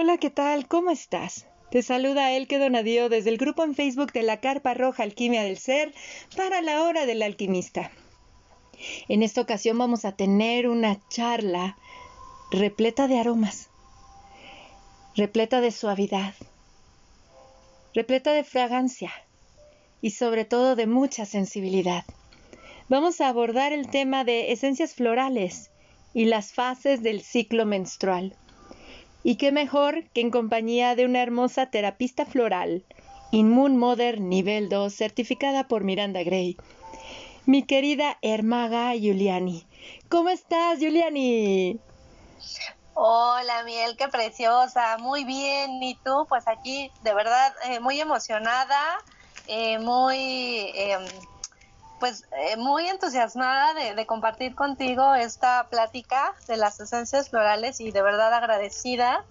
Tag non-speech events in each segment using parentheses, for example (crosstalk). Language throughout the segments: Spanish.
Hola, ¿qué tal? ¿Cómo estás? Te saluda Elke Donadío desde el grupo en Facebook de la Carpa Roja Alquimia del Ser para la Hora del Alquimista. En esta ocasión vamos a tener una charla repleta de aromas, repleta de suavidad, repleta de fragancia y sobre todo de mucha sensibilidad. Vamos a abordar el tema de esencias florales y las fases del ciclo menstrual. Y qué mejor que en compañía de una hermosa terapista floral, Inmun Mother Nivel 2, certificada por Miranda Gray. Mi querida Hermaga Giuliani. ¿Cómo estás, Giuliani? Hola, Miel, qué preciosa. Muy bien. ¿Y tú? Pues aquí, de verdad, eh, muy emocionada, eh, muy em, pues eh, muy entusiasmada de, compartir contigo esta plática de las esencias florales y de verdad agradecida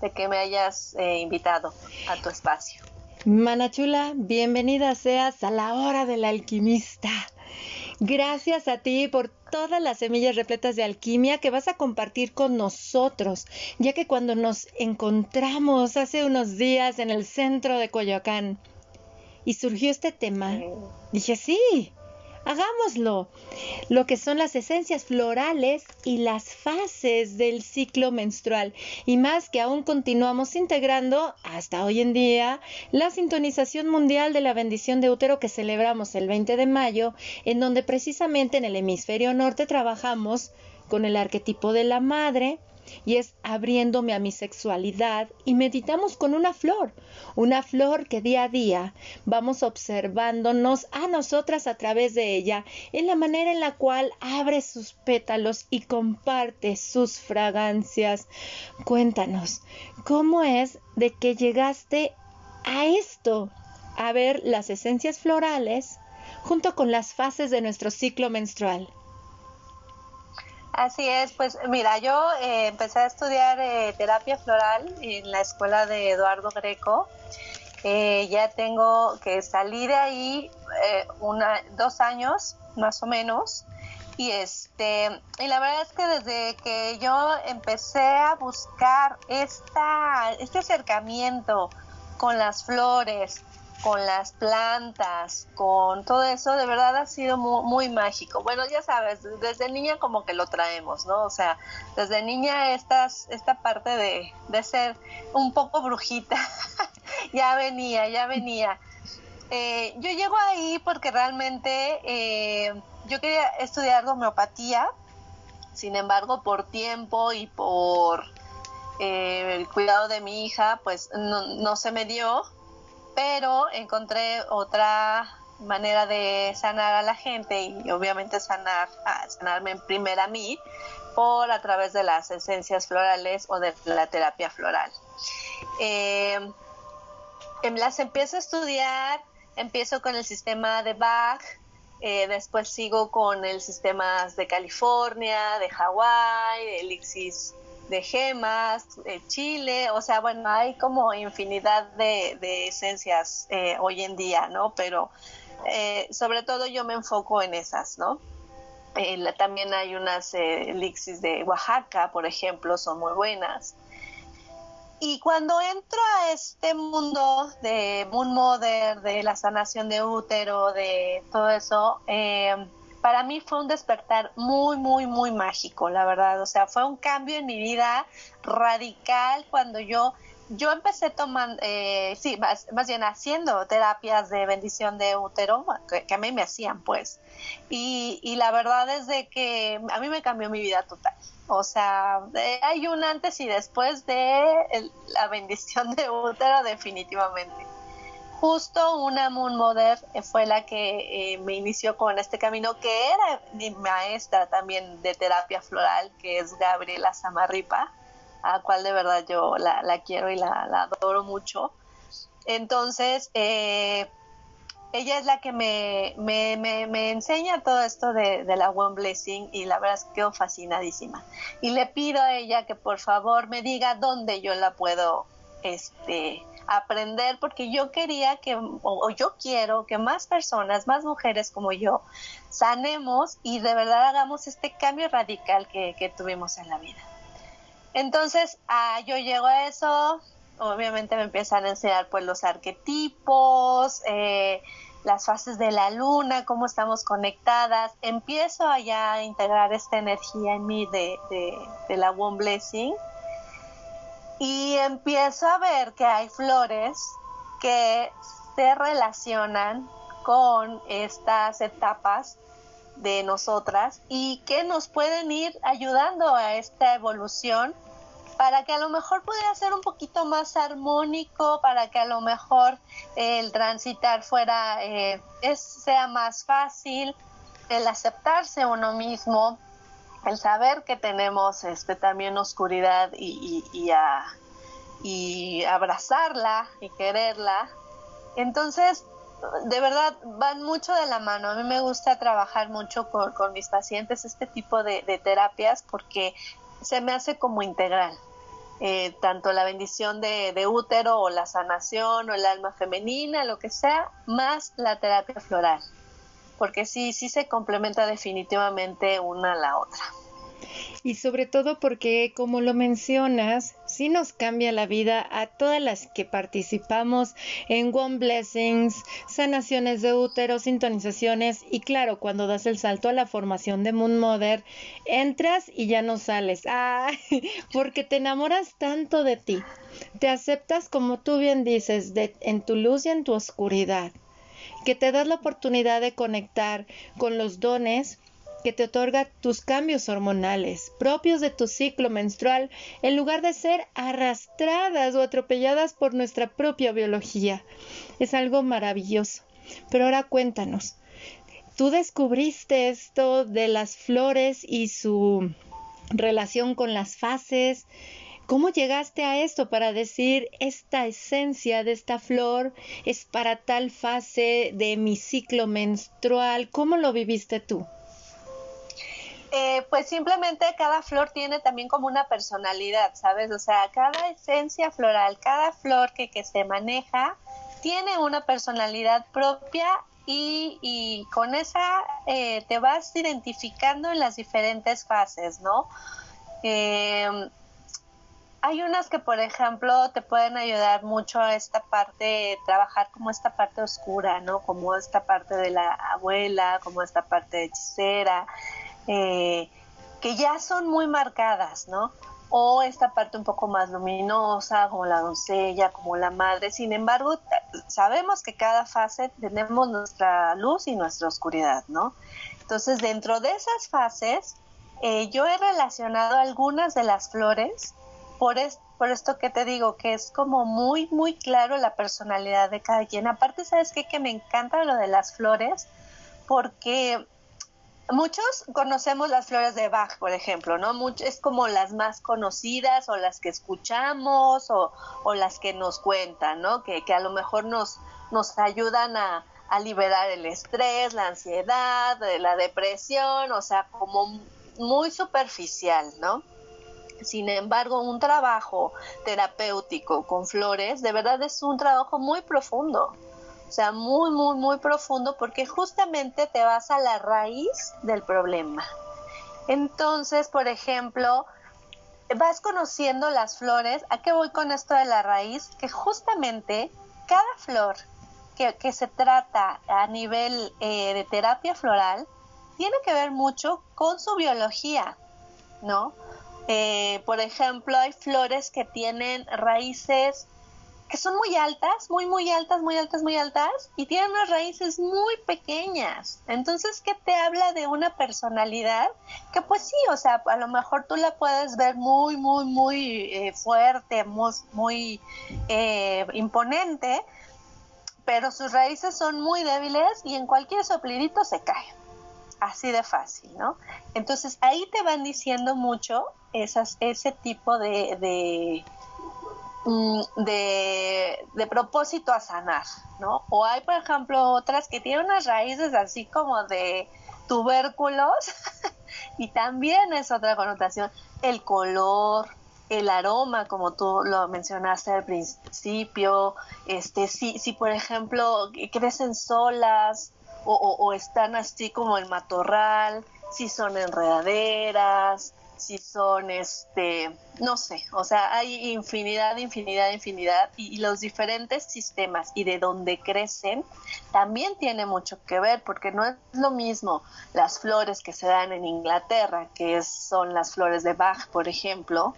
de que me hayas eh, invitado a tu espacio. Manachula, bienvenida seas a la hora del alquimista. Gracias a ti por todas las semillas repletas de alquimia que vas a compartir con nosotros, ya que cuando nos encontramos hace unos días en el centro de Coyoacán y surgió este tema, dije, sí, hagámoslo. Lo que son las esencias florales y las fases del ciclo menstrual. Y más que aún continuamos integrando hasta hoy en día la sintonización mundial de la bendición de útero que celebramos el 20 de mayo, en donde precisamente en el hemisferio norte trabajamos con el arquetipo de la madre, y es abriéndome a mi sexualidad y meditamos con una flor, una flor que día a día vamos observándonos a nosotras a través de ella en la manera en la cual abre sus pétalos y comparte sus fragancias. Cuéntanos, ¿cómo es de que llegaste a esto? A ver las esencias florales junto con las fases de nuestro ciclo menstrual. Así es, pues mira, yo eh, empecé a estudiar eh, terapia floral en la escuela de Eduardo Greco. Eh, ya tengo que salir de ahí una, dos años más o menos. Y este, y la verdad es que desde que yo empecé a buscar esta, este acercamiento con las flores, con las plantas, con todo eso, de verdad ha sido muy, mágico. Bueno, ya sabes, desde niña como que lo traemos, ¿no? O sea, desde niña estas, esta parte de, de ser un poco brujita, (laughs) ya venía, ya venía. Eh, yo llego ahí porque realmente eh, yo quería estudiar homeopatía, sin embargo, por tiempo y por eh, el cuidado de mi hija, pues no, no se me dio pero encontré otra manera de sanar a la gente y obviamente sanar, sanarme en primera a mí por a través de las esencias florales o de la terapia floral. Eh, em, las empiezo a estudiar, empiezo con el sistema de Bach, eh, después sigo con el sistema de California, de Hawái, de Elixir de gemas, de chile, o sea, bueno, hay como infinidad de, esencias eh, hoy en día, ¿no? Pero eh, sobre todo yo me enfoco en esas, ¿no? Eh, también hay unas elixis de Oaxaca, por ejemplo, son muy buenas. Y cuando entro a este mundo de Moon Mother, de la sanación de útero, de todo eso, eh, para mí fue un despertar muy, muy, muy mágico, la verdad. O sea, fue un cambio en mi vida radical cuando yo, yo empecé tomando, eh, sí, más, bien haciendo terapias de bendición de útero, que, a mí me hacían, pues. Y, y, la verdad es de que a mí me cambió mi vida total. O sea, hay un antes y después de la bendición de útero, definitivamente justo una Moon Mother fue la que eh, me inició con este camino, que era mi maestra también de terapia floral, que es Gabriela Samarripa, a la cual de verdad yo la, quiero y la, adoro mucho. Entonces, eh, ella es la que me, enseña todo esto de, de, la One Blessing y la verdad es que quedo fascinadísima. Y le pido a ella que por favor me diga dónde yo la puedo este, aprender porque yo quería que, o, yo quiero que más personas, más mujeres como yo, sanemos y de verdad hagamos este cambio radical que, tuvimos en la vida. Entonces, ah, yo llego a eso, obviamente me empiezan a enseñar pues los arquetipos, eh, las fases de la luna, cómo estamos conectadas. Empiezo allá a integrar esta energía en mí de, de la One Blessing y empiezo a ver que hay flores que se relacionan con estas etapas de nosotras y que nos pueden ir ayudando a esta evolución para que a lo mejor pudiera ser un poquito más armónico, para que a lo mejor el transitar fuera eh, sea más fácil, el aceptarse uno mismo, el saber que tenemos este también oscuridad y, y abrazarla y quererla. Entonces, de verdad van mucho de la mano. A mí me gusta trabajar mucho con, mis pacientes este tipo de, terapias porque se me hace como integral. Eh, tanto la bendición de, útero o la sanación o el alma femenina, lo que sea, más la terapia floral. Porque sí, sí se complementa definitivamente una a la otra y sobre todo porque, como lo mencionas, sí nos cambia la vida a todas las que participamos en One Blessings, sanaciones de útero, sintonizaciones y claro, cuando das el salto a la formación de Moon Mother, entras y ya no sales. (laughs) Ah, porque te enamoras tanto de ti. Te aceptas como tú bien dices, de, en tu luz y en tu oscuridad que te das la oportunidad de conectar con los dones que te otorga tus cambios hormonales propios de tu ciclo menstrual en lugar de ser arrastradas o atropelladas por nuestra propia biología. Es algo maravilloso. Pero ahora cuéntanos, tú descubriste esto de las flores y su relación con las fases. ¿Cómo llegaste a esto para decir esta esencia de esta flor es para tal fase de mi ciclo menstrual? ¿Cómo lo viviste tú? Eh, pues simplemente cada flor tiene también como una personalidad, ¿sabes? O sea, cada esencia floral, cada flor que, que se maneja, tiene una personalidad propia y, con esa eh, te vas identificando en las diferentes fases, ¿no? Em, hay unas que, por ejemplo, te pueden ayudar mucho a esta parte, trabajar como esta parte oscura, ¿no? Como esta parte de la abuela, como esta parte de hechicera. Eh, que ya son muy marcadas, ¿no? O esta parte un poco más luminosa, como la doncella, como la madre. Sin embargo, sabemos que cada fase tenemos nuestra luz y nuestra oscuridad, ¿no? Entonces, dentro de esas fases, eh, yo he relacionado algunas de las flores por, por esto que te digo, que es como muy, muy claro la personalidad de cada quien. Aparte, ¿sabes qué? Que me encanta lo de las flores, porque muchos conocemos las flores de Bach, por ejemplo, ¿no? es como las más conocidas o las que escuchamos o, las que nos cuentan, ¿no? Que, a lo mejor nos, nos ayudan a, a liberar el estrés, la ansiedad, la depresión, o sea, como muy superficial, ¿no? Sin embargo, un trabajo terapéutico con flores de verdad es un trabajo muy profundo o sea, muy, muy, muy profundo porque justamente te vas a la raíz del problema. Entonces, por ejemplo, vas conociendo las flores. ¿A qué voy con esto de la raíz? Que justamente cada flor que, se trata a nivel eh, de terapia floral tiene que ver mucho con su biología, ¿no? Eh, por ejemplo, hay flores que tienen raíces que son muy altas, muy, muy altas, muy altas, muy altas, y tienen unas raíces muy pequeñas. Entonces, ¿qué te habla de una personalidad? Que pues sí, o sea, a lo mejor tú la puedes ver muy, muy, muy eh, fuerte, muy, eh, imponente, pero sus raíces son muy débiles y en cualquier soplidito se cae. Así de fácil, ¿no? Entonces ahí te van diciendo mucho esas, ese tipo de Mm, de, de, propósito a sanar, ¿no? O hay, por ejemplo, otras que tienen unas raíces así como de tubérculos (laughs) y también es otra connotación. El color, el aroma, como tú lo mencionaste al principio, este, si, si por ejemplo crecen solas o, están así como el matorral, si son enredaderas, si son, este, no sé, o sea, hay infinidad, infinidad, infinidad, y, los diferentes sistemas y de dónde crecen también tiene mucho que ver, porque no es lo mismo las flores que se dan en Inglaterra, que son las flores de Bach, por ejemplo,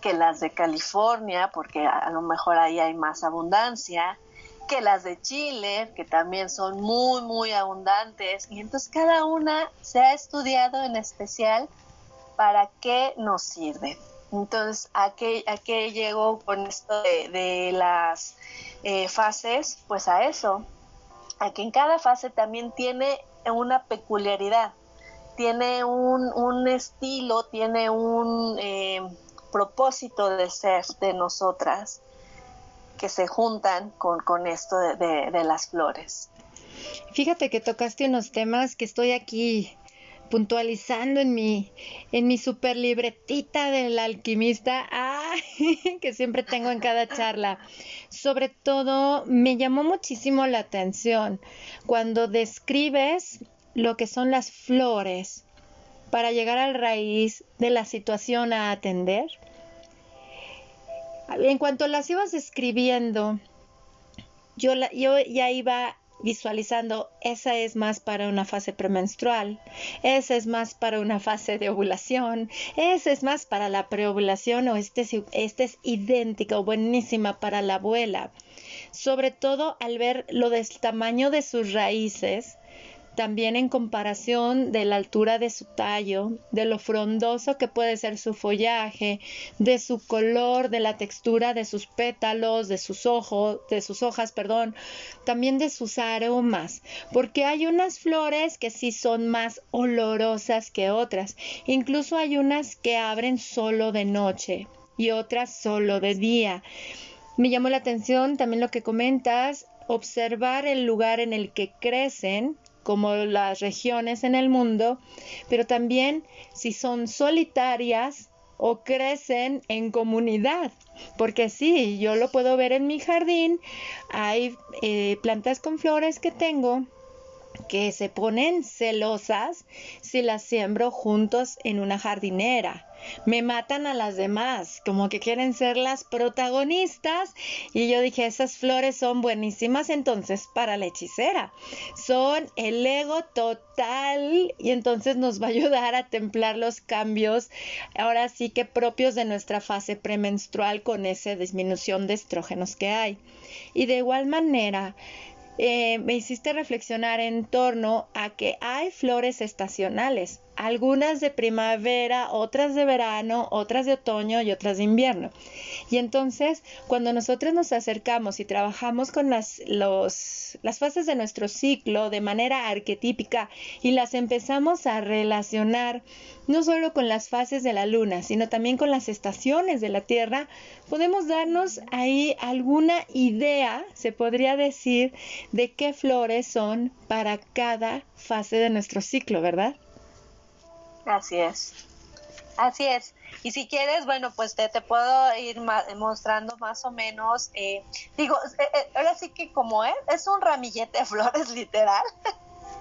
que las de California, porque a lo mejor ahí hay más abundancia, que las de Chile, que también son muy, muy abundantes. Y entonces cada una se ha estudiado en especial para qué nos sirve. Entonces, ¿a qué, a qué llego con esto de, las eh, fases? Pues a eso, a que en cada fase también tiene una peculiaridad, tiene un, estilo, tiene un eh, propósito de ser de nosotras que se juntan con, esto de, de, las flores. Fíjate que tocaste unos temas que estoy aquí puntualizando en mi, en mi super libretita del alquimista, (laughs) que siempre tengo en cada charla. Sobre todo, me llamó muchísimo la atención cuando describes lo que son las flores para llegar al raíz de la situación a atender. En cuanto las ibas escribiendo, yo, yo ya iba visualizando, esa es más para una fase premenstrual, esa es más para una fase de ovulación, esa es más para la preovulación o este, este es idéntica o buenísima para la abuela. Sobre todo al ver lo del tamaño de sus raíces, también en comparación de la altura de su tallo, de lo frondoso que puede ser su follaje, de su color, de la textura de sus pétalos, de sus ojos, de sus hojas, perdón, también de sus aromas, porque hay unas flores que sí son más olorosas que otras, incluso hay unas que abren solo de noche y otras solo de día. Me llamó la atención también lo que comentas, observar el lugar en el que crecen como las regiones en el mundo, pero también si son solitarias o crecen en comunidad. Porque sí, yo lo puedo ver en mi jardín, hay eh, plantas con flores que tengo que se ponen celosas si las siembro juntos en una jardinera. Me matan a las demás, como que quieren ser las protagonistas. Y yo dije, esas flores son buenísimas entonces para la hechicera. Son el ego total y entonces nos va a ayudar a templar los cambios, ahora sí que propios de nuestra fase premenstrual con esa disminución de estrógenos que hay. Y de igual manera, eh, me hiciste reflexionar en torno a que hay flores estacionales, algunas de primavera, otras de verano, otras de otoño y otras de invierno. Y entonces, cuando nosotros nos acercamos y trabajamos con las, las fases de nuestro ciclo de manera arquetípica y las empezamos a relacionar no solo con las fases de la luna, sino también con las estaciones de la Tierra, podemos darnos ahí alguna idea, se podría decir, de qué flores son para cada fase de nuestro ciclo, ¿verdad? Así es. Así es. Y si quieres, bueno, pues te, te puedo ir mostrando más o menos, eh, digo, eh, eh, ahora sí que como es, es un ramillete de flores (laughs) literal.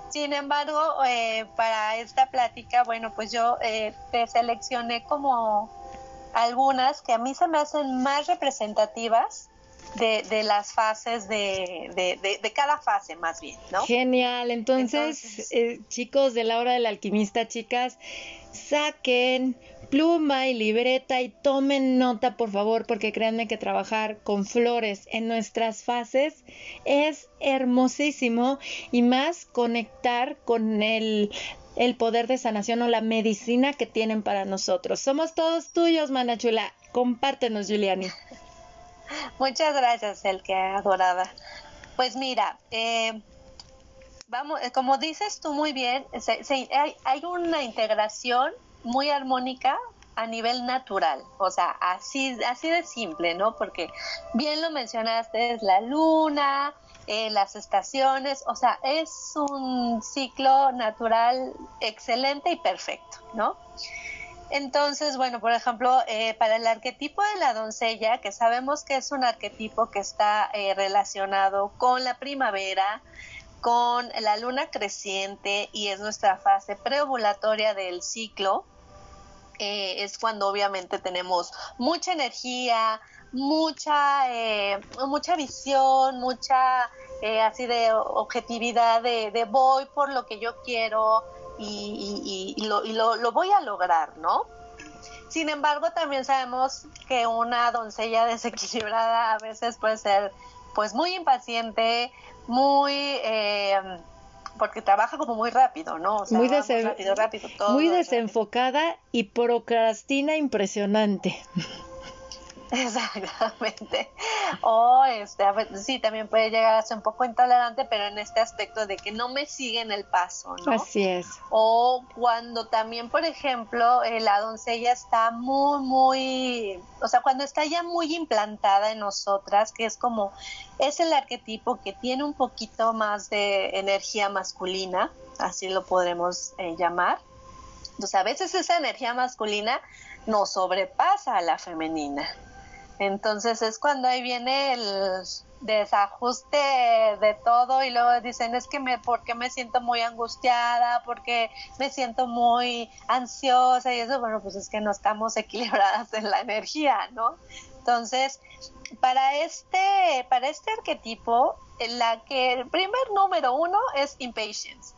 Sin embargo, para esta plática, bueno, pues yo te seleccioné como algunas que a mí se me hacen más representativas de, de, las fases de, de, de, cada fase más bien, ¿no? Genial, entonces, chicos de la hora del alquimista, chicas, saquen pluma y libreta y tomen nota por favor porque créanme que trabajar con flores en nuestras fases es hermosísimo y más conectar con el, el poder de sanación o la medicina que tienen para nosotros. Somos todos tuyos, Manachula. Compártenos, Juliani. Muchas gracias, el que adorada. Pues mira, eh, vamos, eh, como dices tú muy bien, hay, hay una integración muy armónica a nivel natural, o sea, así, así de simple, ¿no? Porque bien lo mencionaste, es la luna, eh, las estaciones, o sea, es un ciclo natural excelente y perfecto, ¿no? Entonces, bueno, por ejemplo, eh, para el arquetipo de la doncella, que sabemos que es un arquetipo que está eh, relacionado con la primavera, con la luna creciente y es nuestra fase preovulatoria del ciclo, eh, es cuando obviamente tenemos mucha energía, mucha, eh, mucha visión, mucha eh, así de objetividad, de, voy por lo que yo quiero y, lo, lo, voy a lograr, ¿no? Sin embargo, también sabemos que una doncella desequilibrada a veces puede ser pues muy impaciente, muy... Eh, porque trabaja como muy rápido, ¿no? muy, rápido, rápido, muy desenfocada y procrastina impresionante. (laughs) Exactamente. O este, sí, también puede llegar a ser un poco intolerante, pero en este aspecto de que no me siguen el paso, ¿no? Así es. O cuando también, por ejemplo, eh, la doncella está muy, muy, o sea, cuando está ya muy implantada en nosotras, que es como, es el arquetipo que tiene un poquito más de energía masculina, así lo podremos eh, llamar. Entonces, a veces esa energía masculina nos sobrepasa a la femenina. Entonces es cuando ahí viene el desajuste de todo y luego dicen es que me porque me siento muy angustiada, porque me siento muy ansiosa y eso, bueno, pues es que no estamos (laughs) equilibradas en la energía, ¿no? Entonces, para este para este arquetipo, la que el primer número uno es impatience.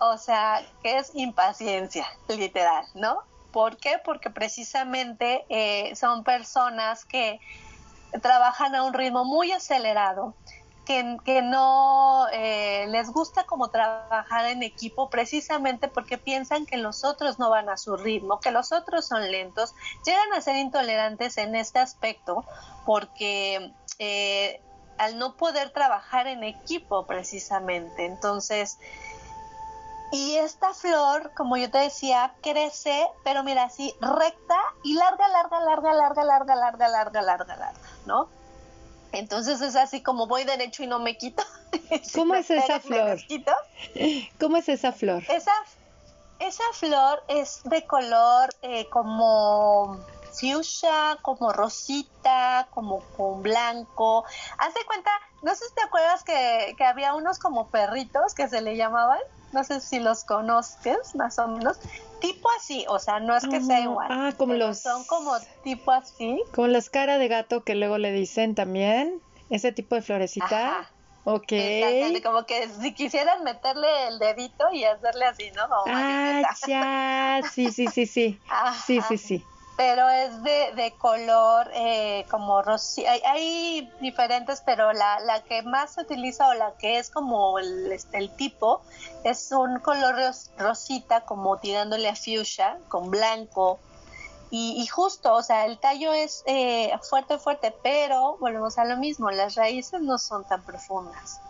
O sea, que es impaciencia, (laughs) literal, ¿no? ¿Por qué? Porque precisamente eh, son personas que trabajan a un ritmo muy acelerado, que, no eh, les gusta como trabajar en equipo precisamente porque piensan que los otros no van a su ritmo, que los otros son lentos, llegan a ser intolerantes en este aspecto porque eh, al no poder trabajar en equipo precisamente, entonces y esta flor, como yo te decía, crece, pero mira, así recta y larga, larga, larga, larga, larga, larga, larga, larga, larga, ¿no? Entonces es así como voy derecho y no me quito. (laughs) ¿Cómo es esa flor? ¿Cómo es esa flor? Esa, esa flor es de color eh, como fuchsia, como rosita, como con blanco. Haz de cuenta, no sé si te acuerdas que, que había unos como perritos que se le llamaban no sé si los conozcas más o menos, tipo así, o sea, no es que sea igual. Ah, como los... Son como tipo así. Como las caras de gato que luego le dicen también, ese tipo de florecita. Ajá. Ok. como que si quisieran meterle el dedito y hacerle así, ¿no? ah, ya, sí, sí, sí, sí. (laughs) Sí, sí, sí pero es de, de color eh, como rosita. Hay, diferentes, pero la, la, que más se utiliza o la que es como el, este, el tipo es un color rosita como tirándole a fuchsia con blanco. Y, y justo, o sea, el tallo es eh, fuerte, fuerte, pero volvemos a lo mismo, las raíces no son tan profundas.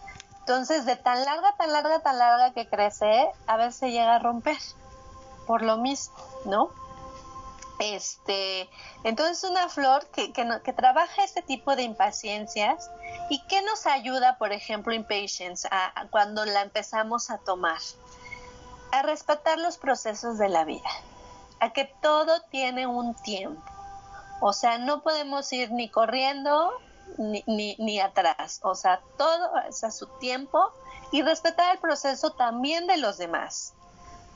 Entonces, de tan larga, tan larga, tan larga que crece, a veces llega a romper, por lo mismo, ¿no? Este, entonces una flor que, que, trabaja este tipo de impaciencias y que nos ayuda, por ejemplo, impatience, a, cuando la empezamos a tomar, a respetar los procesos de la vida, a que todo tiene un tiempo. O sea, no podemos ir ni corriendo ni, ni, ni atrás. O sea, todo es a su tiempo y respetar el proceso también de los demás,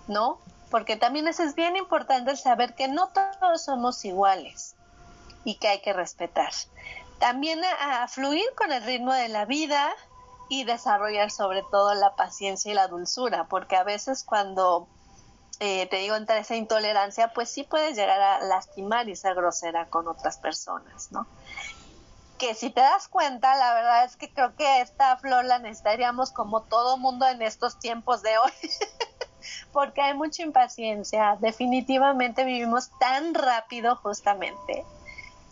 ¿no? Porque también eso es bien importante saber que no todos somos iguales y que hay que respetar. También a, fluir con el ritmo de la vida y desarrollar sobre todo la paciencia y la dulzura, porque a veces cuando eh, te digo entre esa intolerancia, pues sí puedes llegar a lastimar y ser grosera con otras personas, ¿no? Que si te das cuenta, la verdad es que creo que esta flor la necesitaríamos como todo mundo en estos tiempos de hoy. (laughs) porque hay mucha impaciencia. Definitivamente vivimos tan rápido justamente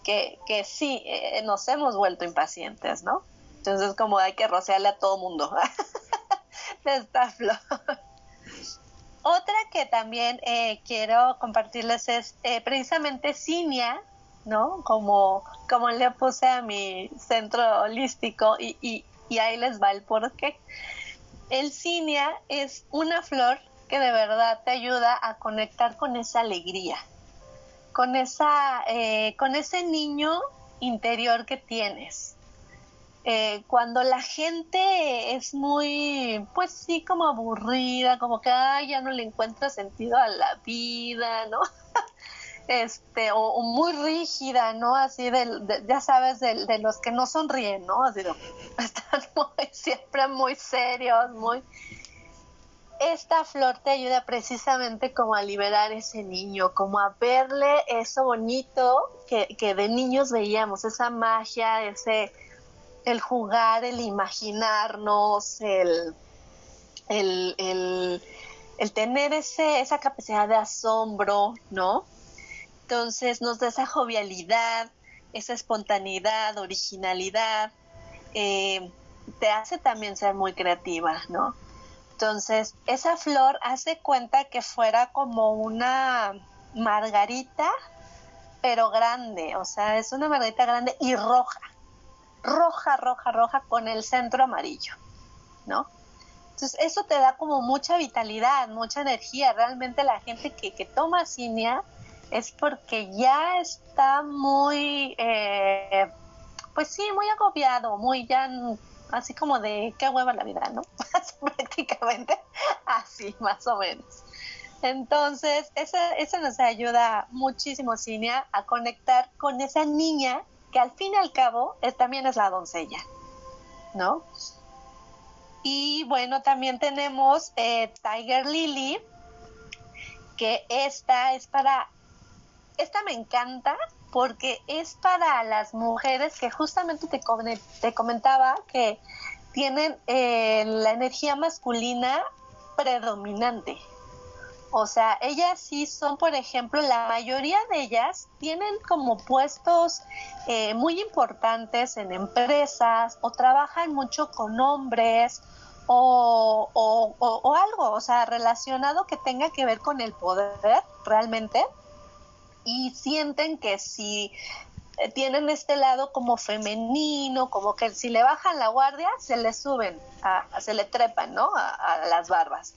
que, que sí, eh, nos hemos vuelto impacientes, ¿no? Entonces como hay que rociarle a todo mundo (laughs) de esta flor. Otra que también eh, quiero compartirles es eh, precisamente Cinia, ¿no? Como, como le puse a mi centro holístico y, y, y ahí les va el porqué. El cinia es una flor que de verdad te ayuda a conectar con esa alegría, con, esa, eh, con ese niño interior que tienes. Eh, cuando la gente es muy, pues sí, como aburrida, como que ya no le encuentra sentido a la vida, ¿no? (laughs) este, o, muy rígida, ¿no? Así de, ya sabes, de, los que no sonríen, ¿no? Así de, (laughs) están muy, siempre muy serios, muy... Esta flor te ayuda precisamente como a liberar ese niño, como a verle eso bonito que, que de niños veíamos, esa magia, ese, el jugar, el imaginarnos, el, el, el, tener ese, esa capacidad de asombro, ¿no? Entonces nos da esa jovialidad, esa espontaneidad, originalidad, eh, te hace también ser muy creativa, ¿no? Entonces, esa flor hace cuenta que fuera como una margarita, pero grande, o sea, es una margarita grande y roja, roja, roja, roja, con el centro amarillo, ¿no? Entonces, eso te da como mucha vitalidad, mucha energía. Realmente la gente que, toma cinia es porque ya está muy, eh, pues sí, muy agobiado, muy ya así como de qué hueva la vida, ¿no? (laughs) Prácticamente así, más o menos. Entonces, eso, nos ayuda muchísimo, Cinia, a conectar con esa niña que al fin y al cabo también es la doncella, ¿no? Y bueno, también tenemos eh, Tiger Lily, que esta es para esta me encanta porque es para las mujeres que justamente te, te comentaba que tienen eh, la energía masculina predominante. O sea, ellas sí son, por ejemplo, la mayoría de ellas tienen como puestos eh, muy importantes en empresas o trabajan mucho con hombres o, o, algo, o sea, relacionado que tenga que ver con el poder realmente y sienten que si eh, tienen este lado como femenino, como que si le bajan la guardia, se le suben, a, se le trepan, ¿no? A, las barbas.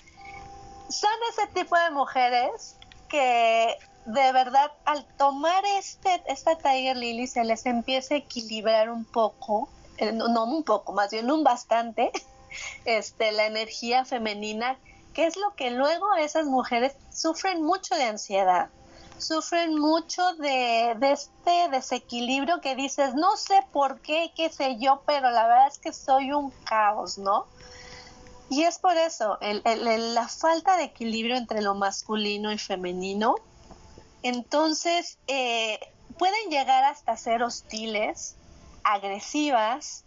Son ese tipo de mujeres que de verdad al tomar este, esta Tiger Lily se les empieza a equilibrar un poco, eh, no, un poco, más bien un bastante, (laughs) este, la energía femenina, que es lo que luego esas mujeres sufren mucho de ansiedad sufren mucho de, este desequilibrio que dices, no sé por qué, qué sé yo, pero la verdad es que soy un caos, ¿no? Y es por eso, la falta de equilibrio entre lo masculino y femenino. Entonces, eh, pueden llegar hasta ser hostiles, agresivas,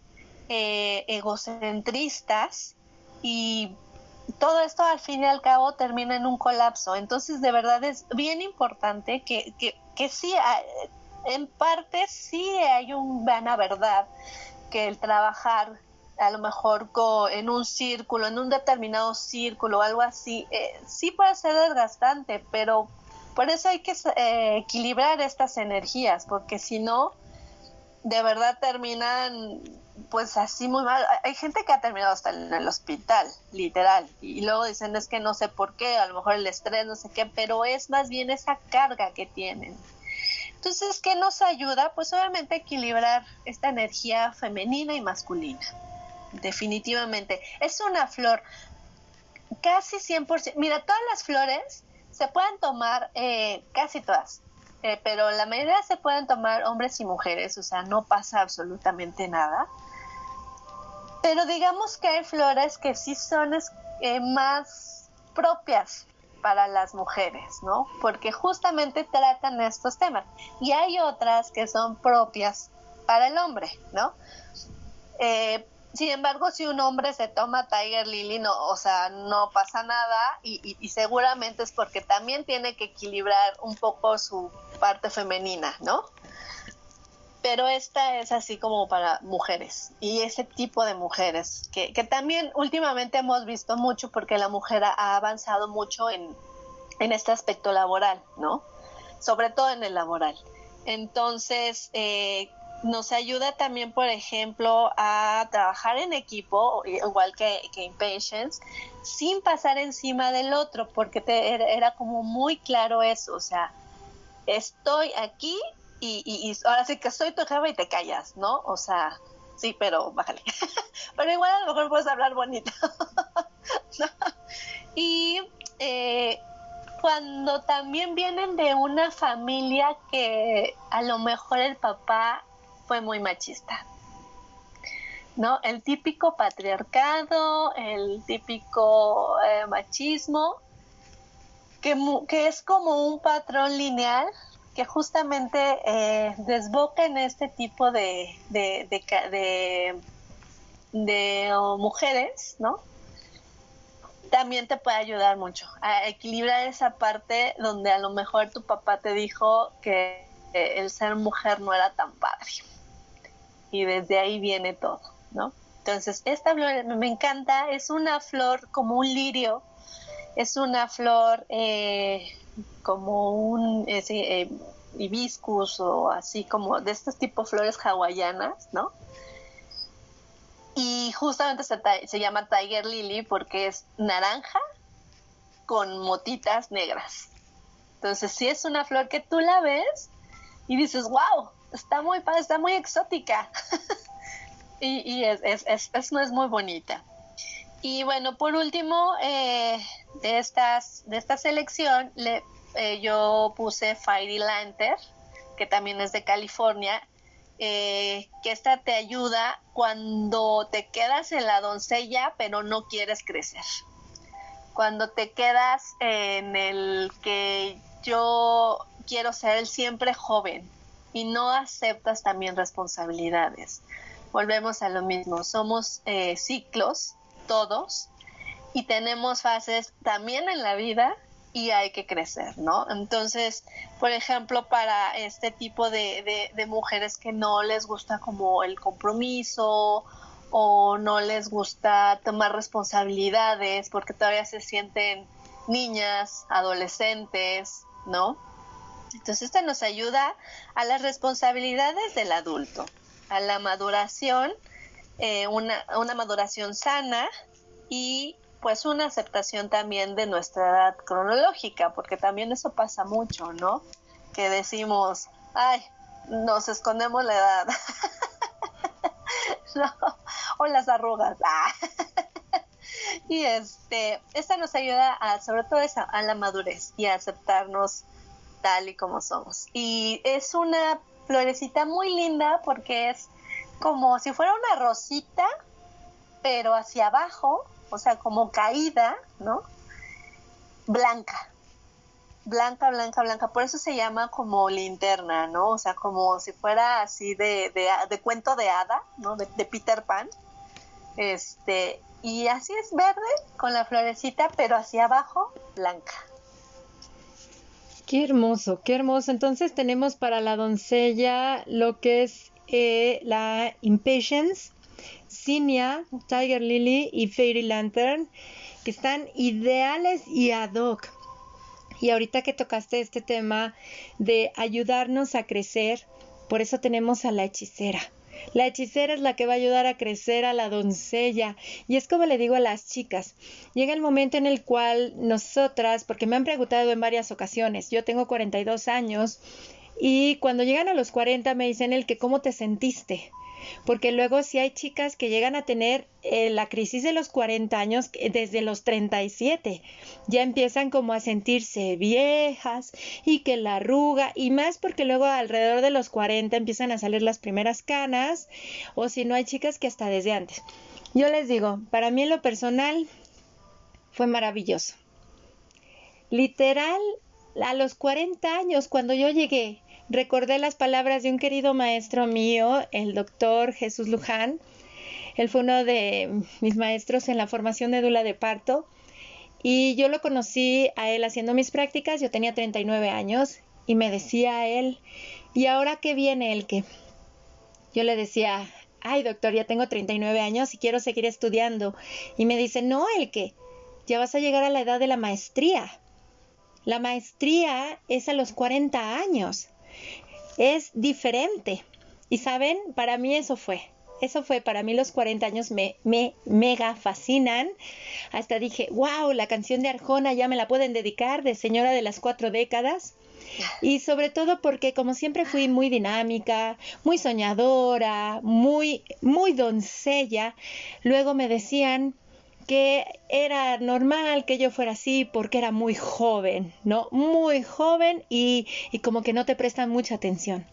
eh, egocentristas y todo esto al fin y al cabo termina en un colapso. Entonces, de verdad es bien importante que, que, que sí, en parte sí hay una verdad que el trabajar a lo mejor en un círculo, en un determinado círculo algo así, eh, sí puede ser desgastante, pero por eso hay que eh, equilibrar estas energías, porque si no, de verdad terminan pues así muy mal. Hay gente que ha terminado hasta en el hospital, literal, y luego dicen es que no sé por qué, a lo mejor el estrés, no sé qué, pero es más bien esa carga que tienen. Entonces, ¿qué nos ayuda? Pues obviamente equilibrar esta energía femenina y masculina. Definitivamente. Es una flor casi 100%. Mira, todas las flores se pueden tomar, eh, casi todas, eh, pero la mayoría se pueden tomar hombres y mujeres, o sea, no pasa absolutamente nada. Pero digamos que hay flores que sí son eh, más propias para las mujeres, ¿no? Porque justamente tratan estos temas. Y hay otras que son propias para el hombre, ¿no? Eh, sin embargo, si un hombre se toma Tiger Lily, no, o sea, no pasa nada y, y, seguramente es porque también tiene que equilibrar un poco su parte femenina, ¿no? Pero esta es así como para mujeres y ese tipo de mujeres que, que también últimamente hemos visto mucho porque la mujer ha avanzado mucho en, en este aspecto laboral, ¿no? Sobre todo en el laboral. Entonces, eh, nos ayuda también, por ejemplo, a trabajar en equipo, igual que, que Impatience, sin pasar encima del otro, porque te, era como muy claro eso, o sea, estoy aquí y, ahora sí que soy tu y te callas, ¿no? O sea, sí, pero bájale. (laughs) pero igual a lo mejor puedes hablar bonito. (laughs) y eh, cuando también vienen de una familia que a lo mejor el papá muy machista. ¿No? El típico patriarcado, el típico eh, machismo, que, es como un patrón lineal que justamente eh, desboca en este tipo de, mujeres, ¿no? también te puede ayudar mucho a equilibrar esa parte donde a lo mejor tu papá te dijo que el ser mujer no era tan padre. Y desde ahí viene todo, ¿no? Entonces, esta flor me encanta, es una flor como un lirio, es una flor eh, como un eh, hibiscus o así como de estos tipos flores hawaianas, ¿no? Y justamente se, llama Tiger Lily porque es naranja con motitas negras. Entonces sí es una flor que tú la ves y dices, wow, está muy padre, está muy exótica. (laughs) y, es, es, es, muy bonita. Y bueno, por último, eh, de, estas, de esta selección, le, eh, yo puse Fairy Lantern, que también es de California, eh, que esta te ayuda cuando te quedas en la doncella pero no quieres crecer. Cuando te quedas en el que yo quiero ser siempre joven y no aceptas también responsabilidades. Volvemos a lo mismo, somos eh, ciclos todos y tenemos fases también en la vida y hay que crecer, ¿no? Entonces, por ejemplo, para este tipo de, de, mujeres que no les gusta como el compromiso o no les gusta tomar responsabilidades porque todavía se sienten niñas, adolescentes, ¿no? Entonces, esto nos ayuda a las responsabilidades del adulto, a la maduración, eh, una, una maduración sana y pues una aceptación también de nuestra edad cronológica, porque también eso pasa mucho, ¿no? Que decimos, ay, nos escondemos la edad. (laughs) o las arrugas. (laughs) y este, esta nos ayuda a, sobre todo a la madurez y a aceptarnos tal y como somos. Y es una florecita muy linda porque es como si fuera una rosita, pero hacia abajo o sea, como caída, ¿no? Blanca, blanca, blanca, blanca. Por eso se llama como linterna, ¿no? O sea, como si fuera así de, de, cuento de hada, ¿no? De, de, Peter Pan. Este, y así es verde con la florecita, pero hacia abajo blanca. Qué hermoso, qué hermoso. Entonces tenemos para la doncella lo que es eh, la impatience, Zinnia, Tiger Lily y Fairy Lantern, que están ideales y ad hoc. Y ahorita que tocaste este tema de ayudarnos a crecer, por eso tenemos a la hechicera. La hechicera es la que va a ayudar a crecer a la doncella. Y es como le digo a las chicas, llega el momento en el cual nosotras, porque me han preguntado en varias ocasiones, yo tengo 42 años, y cuando llegan a los 40 me dicen el que cómo te sentiste porque luego si hay chicas que llegan a tener eh, la crisis de los 40 años desde los 37, ya empiezan como a sentirse viejas y que la arruga y más porque luego alrededor de los 40 empiezan a salir las primeras canas o si no hay chicas que hasta desde antes. Yo les digo, para mí en lo personal fue maravilloso. Literal, a los 40 años, cuando yo llegué recordé las palabras de un querido maestro mío, el doctor Jesús Luján. Él fue uno de mis maestros en la formación de dula de parto y yo lo conocí a él haciendo mis prácticas, yo tenía 39 años y me decía a él, ¿y ahora qué viene el que? Yo le decía, ay doctor, ya tengo 39 años y quiero seguir estudiando. Y me dice, no, el que, ya vas a llegar a la edad de la maestría. La maestría es a los 40 años es diferente. Y saben, para mí eso fue. Eso fue, para mí los 40 años me, me mega fascinan. Hasta dije, wow, la canción de Arjona ya me la pueden dedicar, de Señora de las Cuatro Décadas. Y sobre todo porque como siempre fui muy dinámica, muy soñadora, muy, muy doncella, luego me decían que era normal que yo fuera así porque era muy joven, ¿no? Muy joven y, como que no te prestan mucha atención.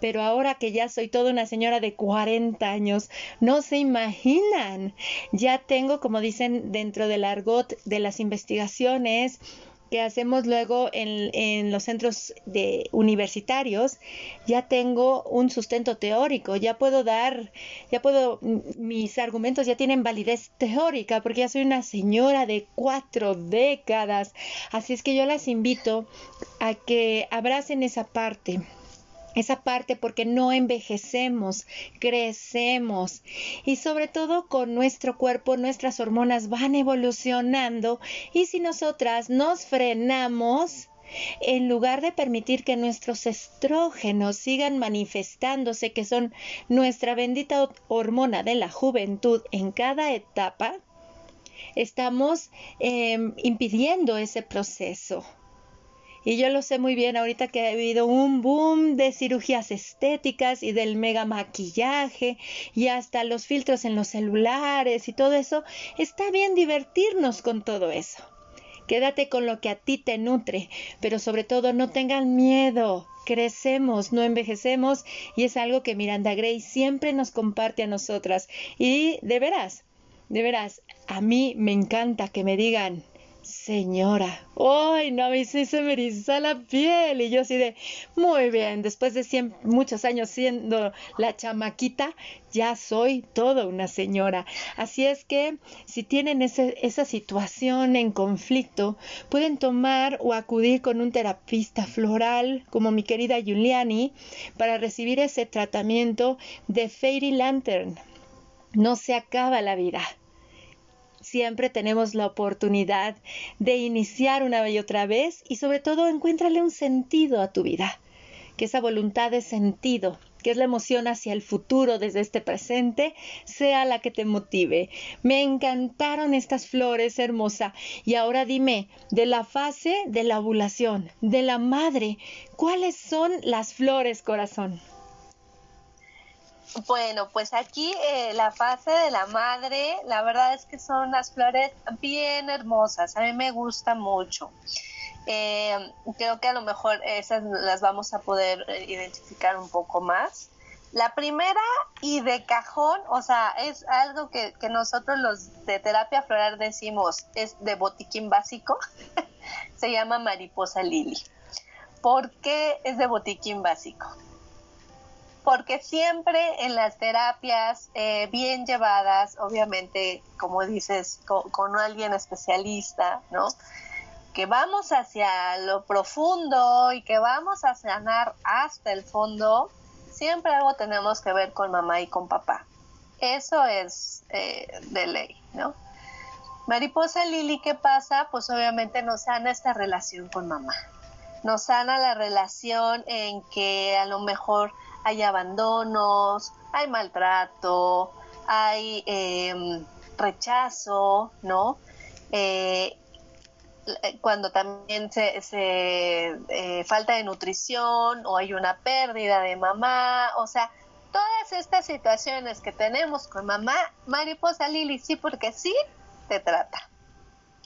Pero ahora que ya soy toda una señora de 40 años, no se imaginan. Ya tengo, como dicen dentro del argot de las investigaciones, que hacemos luego en, los centros de universitarios, ya tengo un sustento teórico, ya puedo dar, ya puedo, mis argumentos ya tienen validez teórica, porque ya soy una señora de cuatro décadas. Así es que yo las invito a que abracen esa parte esa parte porque no envejecemos, crecemos y sobre todo con nuestro cuerpo nuestras hormonas van evolucionando y si nosotras nos frenamos, en lugar de permitir que nuestros estrógenos sigan manifestándose, que son nuestra bendita hormona de la juventud en cada etapa, estamos em, impidiendo ese proceso. Y yo lo sé muy bien ahorita que ha habido un boom de cirugías estéticas y del mega maquillaje y hasta los filtros en los celulares y todo eso. Está bien divertirnos con todo eso. Quédate con lo que a ti te nutre, pero sobre todo no tengan miedo. Crecemos, no envejecemos y es algo que Miranda Gray siempre nos comparte a nosotras. Y de veras, de veras, a mí me encanta que me digan, señora, ¡ay, no! A mí sí se me eriza la piel. Y yo así de, muy bien, después de muchos años siendo la chamaquita, ya soy toda una señora. Así es que si tienen esa situación en conflicto, pueden tomar o acudir con un terapista floral, como mi querida Giuliani, para recibir ese tratamiento de Fairy Lantern. No se acaba la vida siempre tenemos la oportunidad de iniciar una y otra vez y sobre todo encuéntrale un sentido a tu vida, que esa voluntad de sentido, que es la emoción hacia el futuro desde este presente, sea la que te motive. Me encantaron estas flores hermosa y ahora dime, de la fase de la ovulación, de la madre, ¿cuáles son las flores corazón? Bueno, pues aquí eh, la fase de la madre, la verdad es que son unas flores bien hermosas, a mí me gusta mucho. Eh, creo que a lo mejor esas las vamos a poder eh, identificar un poco más. La primera y de cajón, o sea, es algo que, que nosotros los de terapia floral decimos, es de botiquín básico, (laughs) se llama mariposa lili. ¿Por qué es de botiquín básico? Porque siempre en las terapias eh, bien llevadas, obviamente, como dices, con, alguien especialista, ¿no? Que vamos hacia lo profundo y que vamos a sanar hasta el fondo, siempre algo tenemos que ver con mamá y con papá. Eso es eh, de ley, ¿no? Mariposa Lili, ¿qué pasa? Pues obviamente nos sana esta relación con mamá. Nos sana la relación en que a lo mejor hay abandonos, hay maltrato, hay em, rechazo, ¿no? Eh, cuando también se, eh, falta de nutrición o hay una pérdida de mamá, o sea, todas estas situaciones que tenemos con mamá, mariposa Lili, sí, porque sí te trata.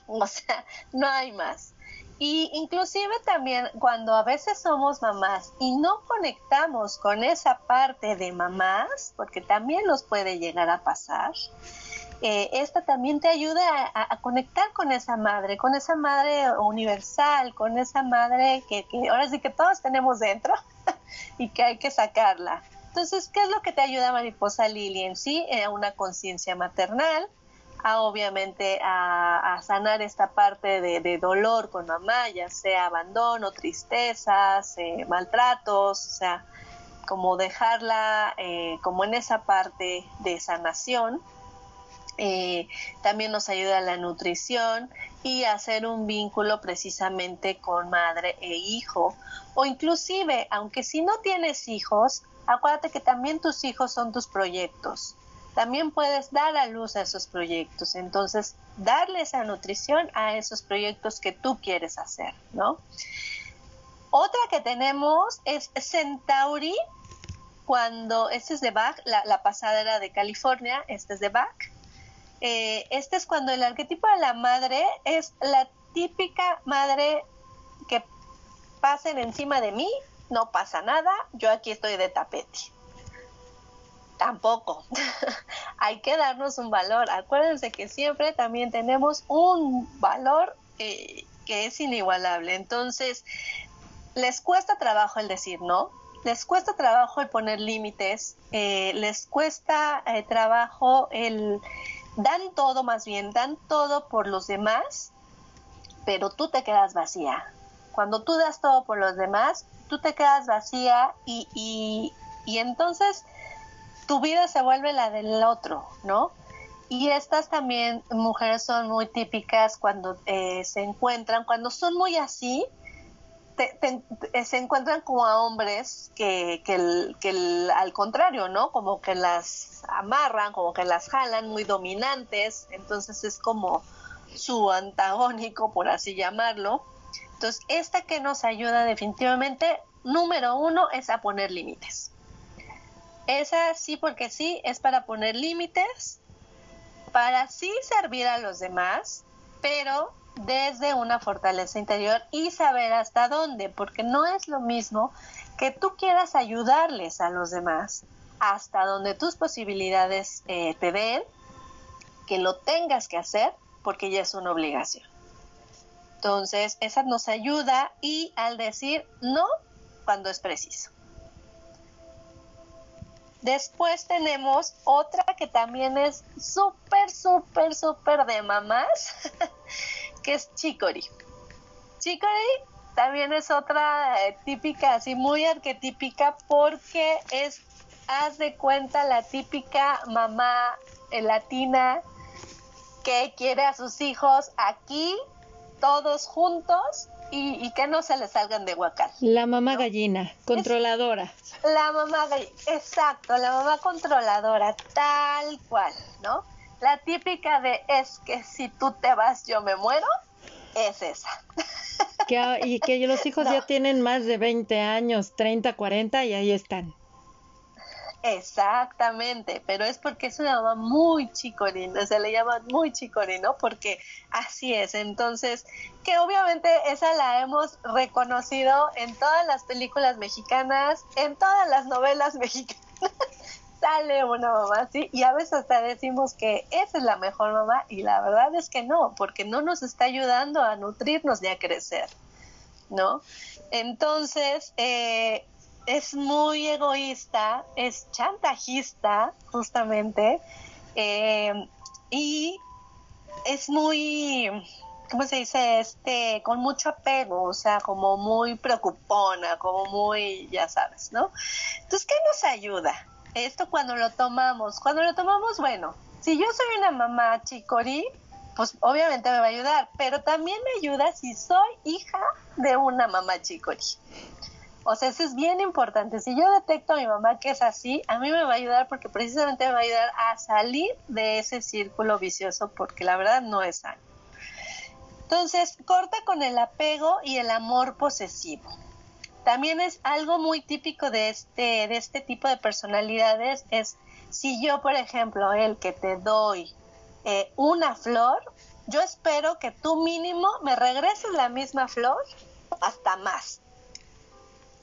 O sea, no hay más. Y inclusive también cuando a veces somos mamás y no conectamos con esa parte de mamás, porque también nos puede llegar a pasar, eh, esta también te ayuda a, conectar con esa madre, con esa madre universal, con esa madre que, ahora sí que todos tenemos dentro (laughs) y que hay que sacarla. Entonces, ¿qué es lo que te ayuda Mariposa Lili en sí? Eh, una conciencia maternal, obviamente a, sanar esta parte de, dolor con mamá, ya sea abandono, tristezas, eh, maltratos, o sea, como dejarla eh, como en esa parte de sanación. Eh, también nos ayuda la nutrición y hacer un vínculo precisamente con madre e hijo o inclusive aunque si no tienes hijos acuérdate que también tus hijos son tus proyectos también puedes dar a luz a esos proyectos. Entonces, darle esa nutrición a esos proyectos que tú quieres hacer, ¿no? Otra que tenemos es Centauri, cuando, este es de Bach, la, pasada era de California, este es de Bach. eh, este es cuando el arquetipo de la madre es la típica madre que pasen encima de mí, no pasa nada, yo aquí estoy de tapete. Tampoco. (laughs) Hay que darnos un valor. Acuérdense que siempre también tenemos un valor eh, que es inigualable. Entonces, les cuesta trabajo el decir no, les cuesta trabajo el poner límites, eh, les cuesta eh, trabajo el dan todo más bien, dan todo por los demás, pero tú te quedas vacía. Cuando tú das todo por los demás, tú te quedas vacía y, y, y entonces tu vida se vuelve la del otro, ¿no? Y estas también mujeres son muy típicas cuando eh, se encuentran, cuando son muy así, eh, se encuentran como a hombres que, que, al contrario, ¿no? Como que las amarran, como que las jalan, muy dominantes, entonces es como su antagónico, por así llamarlo. Entonces, esta que nos ayuda definitivamente, número uno, es a poner límites. Esa sí porque sí, es para poner límites, para sí servir a los demás, pero desde una fortaleza interior y saber hasta dónde, porque no es lo mismo que tú quieras ayudarles a los demás hasta donde tus posibilidades eh, te den, que lo tengas que hacer porque ya es una obligación. Entonces, esa nos ayuda y al decir no cuando es preciso. Después tenemos otra que también es súper, súper, súper de mamás, (laughs) que es Chicory. Chicory también es otra eh, típica, así muy arquetípica, porque es, haz de cuenta, la típica mamá eh, latina que quiere a sus hijos aquí, todos juntos, y, que no se les salgan de huacal. La mamá gallina, controladora. la mamá gallina, exacto, la mamá controladora, tal cual, ¿no? La típica de es que si tú te vas yo me muero, es esa. y que los hijos ya (laughs) tienen más de 20 años, 30, 40 y ahí están. Exactamente, pero es porque una mamá muy chicorina, se le llama muy chicorino porque así es. Entonces, que obviamente esa la hemos reconocido en todas las películas mexicanas, en todas las novelas (laughs) mexicanas. sale una mamá así y a veces hasta decimos que esa es la mejor mamá y la verdad es que no, porque no nos está ayudando a nutrirnos ni a crecer, ¿no? Entonces, eh, es muy egoísta, es chantajista justamente eh, y es muy, ¿cómo se dice? Este, con mucho apego, o sea, como muy preocupona, como muy, ya sabes, ¿no? Entonces, ¿qué nos ayuda? Esto cuando lo tomamos, cuando lo tomamos, bueno, si yo soy una mamá chicorí, pues obviamente me va a ayudar, pero también me ayuda si soy hija de una mamá chicorí. O sea, eso es bien importante. Si yo detecto a mi mamá que es así, a mí me va a ayudar porque precisamente me va a ayudar a salir de ese círculo vicioso porque la verdad no es sano. Entonces, corta con el apego y el amor posesivo. También es algo muy típico de este, de este tipo de personalidades, es si yo, por ejemplo, el que te doy eh, una flor, yo espero que tú mínimo me regreses la misma flor hasta más.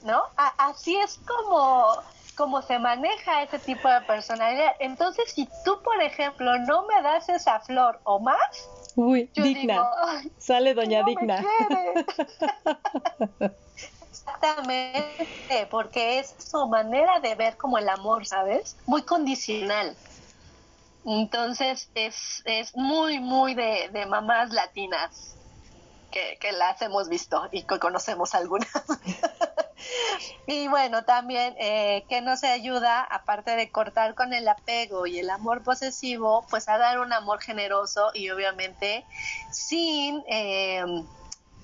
¿No? así es como, como se maneja ese tipo de personalidad. Entonces, si tú, por ejemplo, no me das esa flor o más, Uy, digna. Sale doña digna. (laughs) Exactamente, porque es su manera de ver como el amor, ¿sabes? Muy condicional. Entonces es, es muy, muy de, de mamás latinas que, que, las hemos visto y que conocemos algunas. (laughs) (laughs) y bueno, también eh, que nos ayuda, aparte de cortar con el apego y el amor posesivo, pues a dar un amor generoso y obviamente sin, em,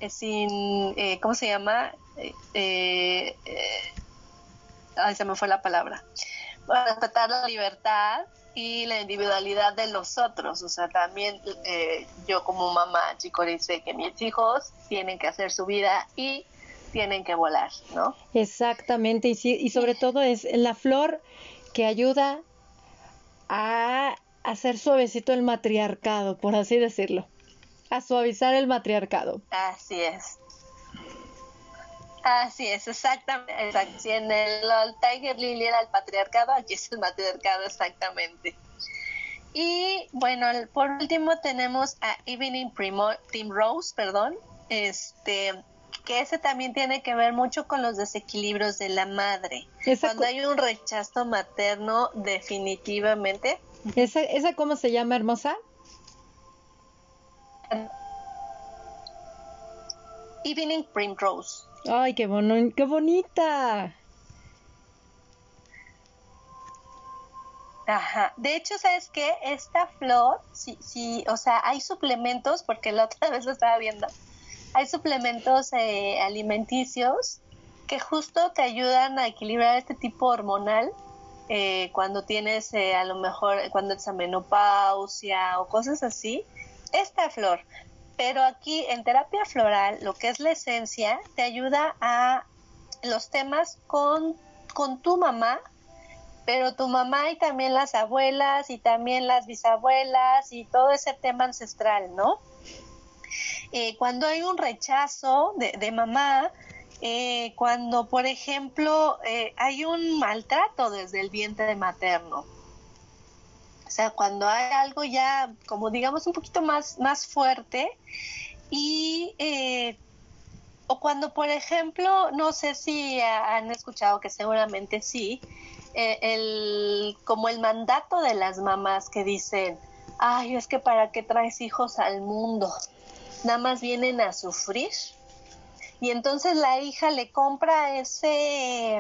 eh, sin, eh, ¿cómo se llama? Eh, ay, se me fue la palabra. respetar la libertad y la individualidad de los otros. O sea, también yo como mamá, chico, dice que mis hijos tienen que hacer su vida y tienen que volar, ¿no? Exactamente, y, y sobre todo es la flor que ayuda a hacer suavecito el matriarcado, por así decirlo. A suavizar el matriarcado. Así es. Así es, exactamente. Si en el, Tiger Lily era el patriarcado, aquí es el matriarcado exactamente. Y bueno, por último tenemos a Evening Primrose, perdón, este, que ese también tiene que ver mucho con los desequilibrios de la madre. Cuando hay un rechazo materno, definitivamente. ¿Esa, ¿Esa cómo se llama, hermosa? Evening Primrose. Ay, qué, qué bonita. Ajá. De hecho, ¿sabes qué? Esta flor, sí, sí, o sea, hay suplementos, porque la otra (laughs) vez lo estaba viendo, hay suplementos eh, alimenticios que justo te ayudan a equilibrar este tipo hormonal eh, cuando tienes eh, a lo mejor cuando es menopausia o cosas así. Esta flor, pero aquí en terapia floral, lo que es la esencia, te ayuda a los temas con, con tu mamá, pero tu mamá y también las abuelas y también las bisabuelas y todo ese tema ancestral, ¿no? Eh, cuando hay un rechazo de, mamá, eh, cuando, por ejemplo, eh, hay un maltrato desde el vientre materno, o sea, cuando hay algo ya, como digamos, un poquito más, más fuerte y... Eh, o cuando, por ejemplo, no sé si han escuchado que seguramente sí, eh, el, como el mandato de las mamás que dicen, ay, es que para qué traes hijos al mundo, nada más vienen a sufrir. Y entonces la hija le compra ese,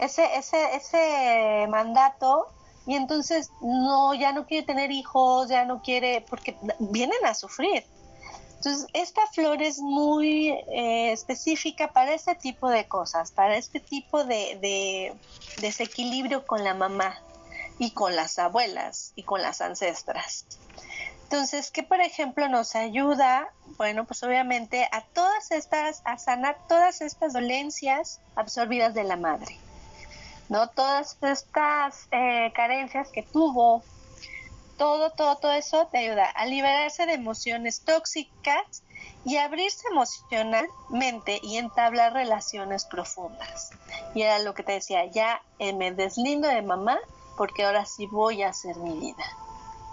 ese, ese, ese mandato y entonces no, ya no quiere tener hijos, ya no quiere, porque vienen a sufrir. Entonces, esta flor es muy eh, específica para este tipo de cosas, para este tipo de, de, desequilibrio con la mamá y con las abuelas y con las ancestras. Entonces, ¿qué por ejemplo nos ayuda? Bueno, pues obviamente a todas estas, a sanar todas estas dolencias absorbidas de la madre. ¿no? Todas estas eh, carencias que tuvo, todo, todo, todo eso te ayuda a liberarse de emociones tóxicas y abrirse emocionalmente y entablar relaciones profundas. Y era lo que te decía, ya me deslindo de mamá porque ahora sí voy a hacer mi vida,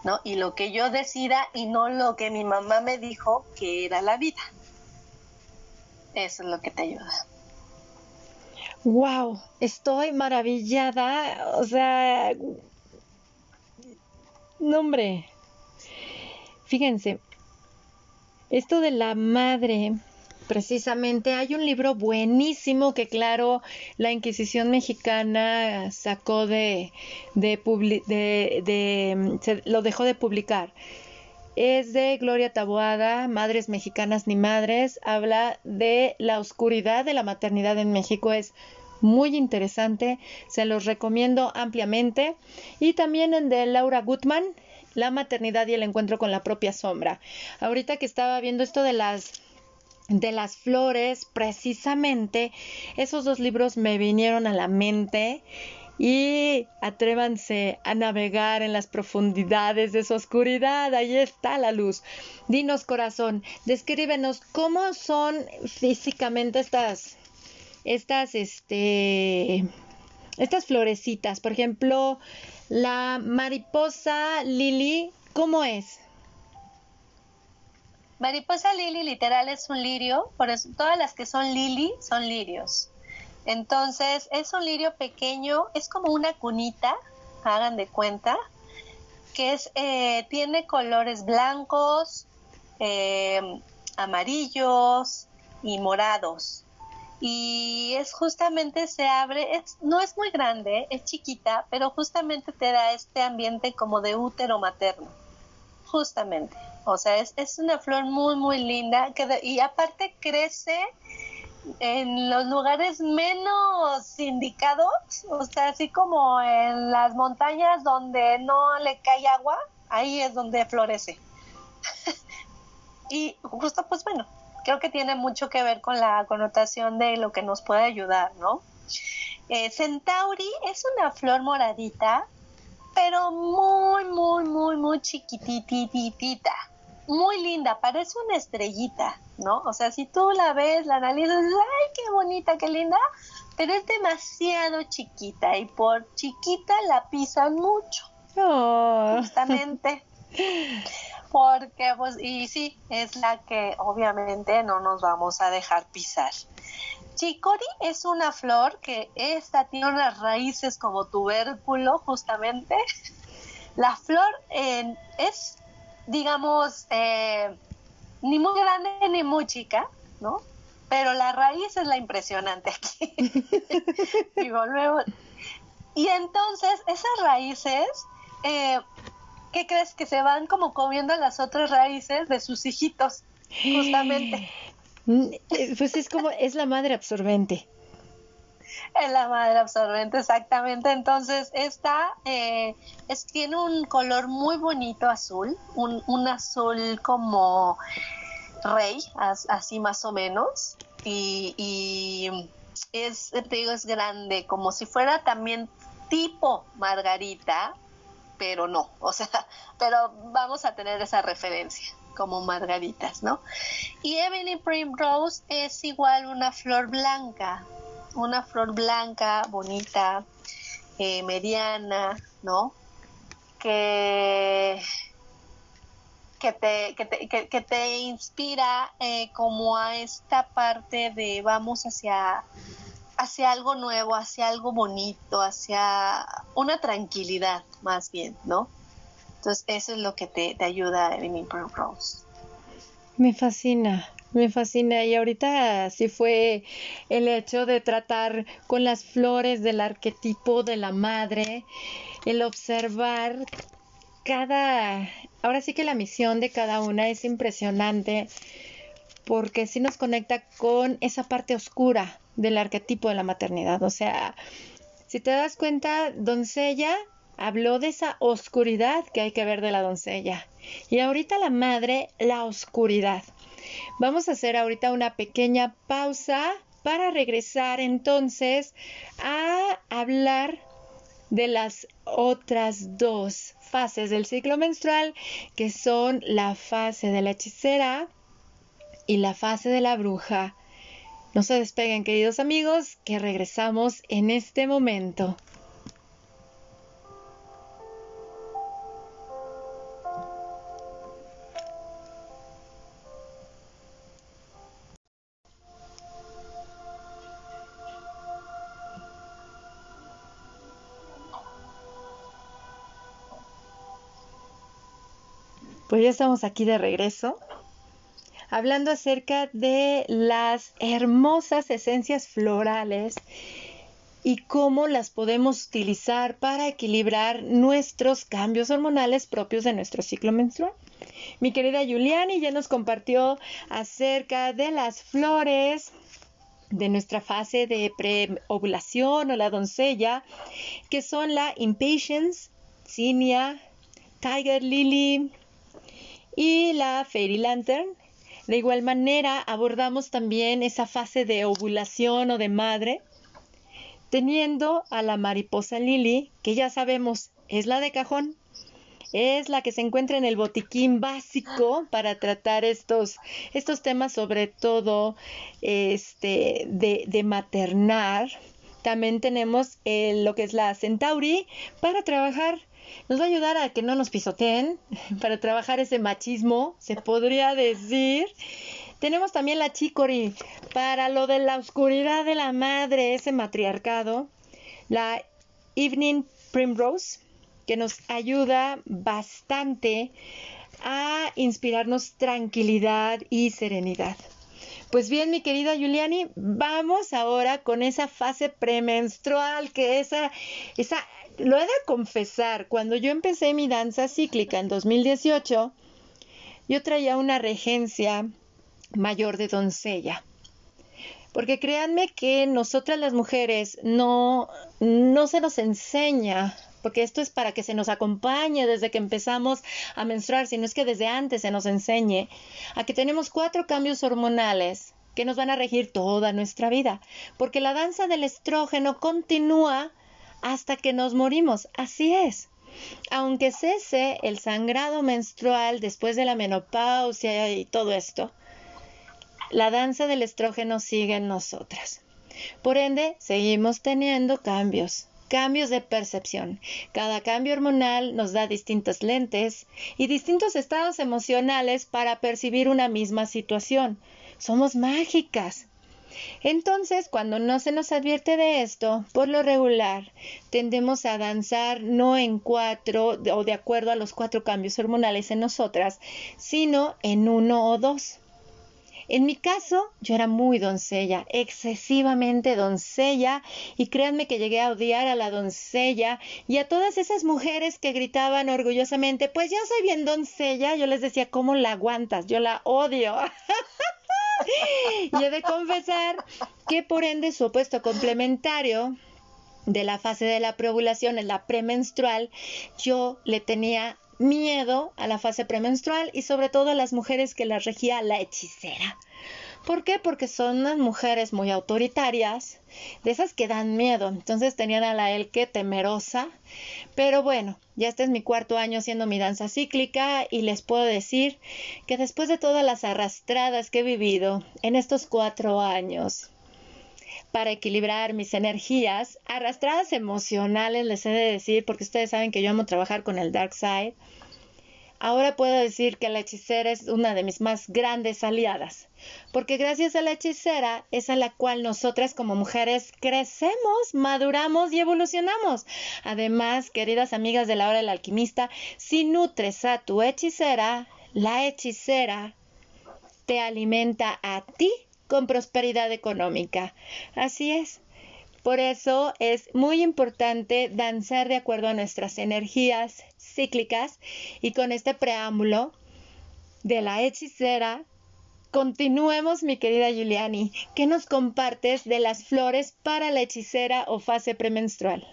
¿no? Y lo que yo decida y no lo que mi mamá me dijo que era la vida. Eso es lo que te ayuda wow, estoy maravillada, o sea, no hombre, fíjense, esto de la madre, precisamente hay un libro buenísimo que claro la Inquisición mexicana sacó de, de, de, lo dejó de publicar es de Gloria Taboada, Madres Mexicanas ni Madres, habla de la oscuridad de la maternidad en México, es muy interesante, se los recomiendo ampliamente. Y también en de Laura Gutman, La maternidad y el encuentro con la propia sombra. Ahorita que estaba viendo esto de las de las flores, precisamente esos dos libros me vinieron a la mente y atrévanse a navegar en las profundidades de su oscuridad. Ahí está la luz. Dinos, corazón, descríbenos cómo son físicamente estas, estas, este, estas florecitas. Por ejemplo, la mariposa lili, ¿cómo es? Mariposa lili literal es un lirio, por eso todas las que son lili son lirios. Entonces es un lirio pequeño, es como una cunita, hagan de cuenta, que es, eh, tiene colores blancos, eh, amarillos y morados. Y es justamente se abre, es, no es muy grande, es chiquita, pero justamente te da este ambiente como de útero materno. Justamente. O sea, es, es una flor muy, muy linda y aparte crece en los lugares menos indicados, o sea, así como en las montañas donde no le cae agua, ahí es donde florece. (laughs) y justo, pues bueno, creo que tiene mucho que ver con la connotación de lo que nos puede ayudar, ¿no? Eh, Centauri es una flor moradita pero muy, muy, muy, muy chiquitititita. Muy linda, parece una estrellita, ¿no? O sea, si tú la ves, la analizas, ¡ay, qué bonita, qué linda! Pero es demasiado chiquita y por chiquita la pisan mucho. Oh. Justamente. (laughs) Porque, pues, y sí, es la que obviamente no nos vamos a dejar pisar. Chicory es una flor que esta tiene unas raíces como tubérculo, justamente. La flor es, digamos, eh, ni muy grande ni muy chica, ¿no? Pero la raíz es la impresionante aquí. (laughs) Digo, luego. Y entonces, esas raíces, eh, ¿qué crees? Que se van como comiendo las otras raíces de sus hijitos, justamente. (gasps) (laughs) Eh, pues es como, es la madre absorbente. Es la madre absorbente, exactamente. Entonces, esta eh, es, tiene un color muy bonito azul, un, azul como rey, así más o menos. Y, y, es, te digo, es grande, como si fuera también tipo margarita, pero no, o sea, (laughs) pero vamos a tener esa referencia como margaritas, ¿no? Y Ebony Primrose es igual una flor blanca, una flor blanca, bonita, eh, mediana, ¿no? Que, que, te, que, te, que, te inspira eh, como a esta parte de vamos hacia, hacia algo nuevo, hacia algo bonito, hacia una tranquilidad más bien, ¿no? Entonces, eso es lo que te, ayuda en Rose. Me fascina, me fascina. Y ahorita sí fue el hecho de tratar con las flores del arquetipo de la madre, el observar cada... Ahora sí que la misión de cada una es impresionante porque sí nos conecta con esa parte oscura del arquetipo de la maternidad. O sea, si te das cuenta, doncella habló de esa oscuridad que hay que ver de la doncella. Y ahorita la madre, la oscuridad. Vamos a hacer ahorita una pequeña pausa para regresar entonces a hablar de las otras dos fases del ciclo menstrual, que son la fase de la hechicera y la fase de la bruja. No se despeguen, queridos amigos, que regresamos en este momento. Pues ya estamos aquí de regreso, hablando acerca de las hermosas esencias florales y cómo las podemos utilizar para equilibrar nuestros cambios hormonales propios de nuestro ciclo menstrual. Mi querida Juliani ya nos compartió acerca de las flores de nuestra fase de preovulación o la doncella, que son la impatience, zinnia, tiger lily, y la Fairy Lantern. De igual manera, abordamos también esa fase de ovulación o de madre, teniendo a la mariposa Lily, que ya sabemos es la de cajón, es la que se encuentra en el botiquín básico para tratar estos, estos temas, sobre todo este, de, de maternar. También tenemos lo que es la Centauri para trabajar nos va a ayudar a que no nos pisoteen, (laughs) para trabajar ese machismo, se podría decir. Tenemos también la chicory para lo de la oscuridad de la madre, ese matriarcado. La Evening Primrose, que nos ayuda bastante a inspirarnos tranquilidad y serenidad. Pues bien, mi querida Juliani, vamos ahora con esa fase premenstrual, que esa, esa lo he de confesar, cuando yo empecé mi danza cíclica en 2018, yo traía una regencia mayor de doncella. Porque créanme que nosotras las mujeres no, no se nos enseña, porque esto es para que se nos acompañe desde que empezamos a menstruar, sino es que desde antes se nos enseñe a que tenemos cuatro cambios hormonales que nos van a regir toda nuestra vida, porque la danza del estrógeno continúa hasta que nos morimos. Así es. aunque cese el sangrado menstrual después de la menopausia y todo esto, la danza del estrógeno sigue en nosotras. Por ende, seguimos teniendo cambios, cambios de percepción. Cada cambio hormonal nos da distintos lentes y distintos estados emocionales para percibir una misma situación. Somos mágicas. Entonces, cuando no se nos advierte de esto, por lo regular, tendemos a danzar no en cuatro o de acuerdo a los cuatro cambios hormonales en nosotras, sino en uno o dos. En mi caso, yo era muy doncella, excesivamente doncella, y créanme que llegué a odiar a la doncella y a todas esas mujeres que gritaban orgullosamente, pues yo soy bien doncella, yo les decía, ¿cómo la aguantas? Yo la odio. (laughs) y he de confesar que por ende su opuesto complementario de la fase de la preovulación, en la premenstrual, yo le tenía miedo a la fase premenstrual y sobre todo a las mujeres que la regía la hechicera. ¿Por qué? Porque son unas mujeres muy autoritarias, de esas que dan miedo. Entonces tenían a la Elke temerosa. Pero bueno, ya este es mi cuarto año haciendo mi danza cíclica y les puedo decir que después de todas las arrastradas que he vivido en estos cuatro años, para equilibrar mis energías, arrastradas emocionales, les he de decir, porque ustedes saben que yo amo trabajar con el Dark Side. Ahora puedo decir que la hechicera es una de mis más grandes aliadas, porque gracias a la hechicera es a la cual nosotras como mujeres crecemos, maduramos y evolucionamos. Además, queridas amigas de la hora del alquimista, si nutres a tu hechicera, la hechicera te alimenta a ti con prosperidad económica. Así es. Por eso es muy importante danzar de acuerdo a nuestras energías cíclicas y con este preámbulo de la hechicera, continuemos mi querida Giuliani. ¿Qué nos compartes de las flores para la hechicera o fase premenstrual?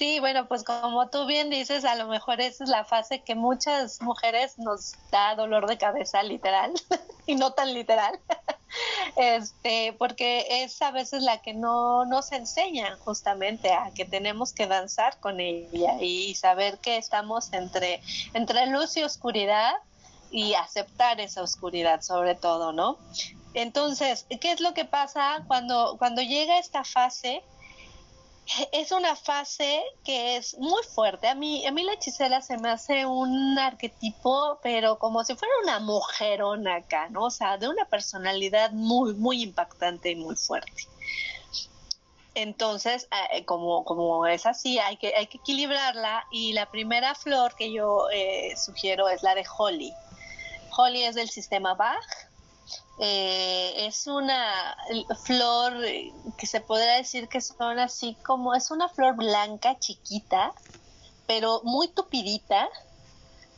Sí, bueno, pues como tú bien dices, a lo mejor esa es la fase que muchas mujeres nos da dolor de cabeza literal (laughs) y no tan literal. (laughs) Este, porque es a veces la que no nos enseña justamente a que tenemos que danzar con ella y saber que estamos entre entre luz y oscuridad y aceptar esa oscuridad sobre todo, ¿no? Entonces, ¿qué es lo que pasa cuando cuando llega esta fase? Es una fase que es muy fuerte. A mí, a mí la hechicera se me hace un arquetipo, pero como si fuera una mujerona acá, ¿no? O sea, de una personalidad muy, muy impactante y muy fuerte. Entonces, eh, como, como es así, hay que, hay que equilibrarla y la primera flor que yo eh, sugiero es la de Holly. Holly es del sistema Bach, eh, es una flor que se podría decir que son así como, es una flor blanca chiquita, pero muy tupidita,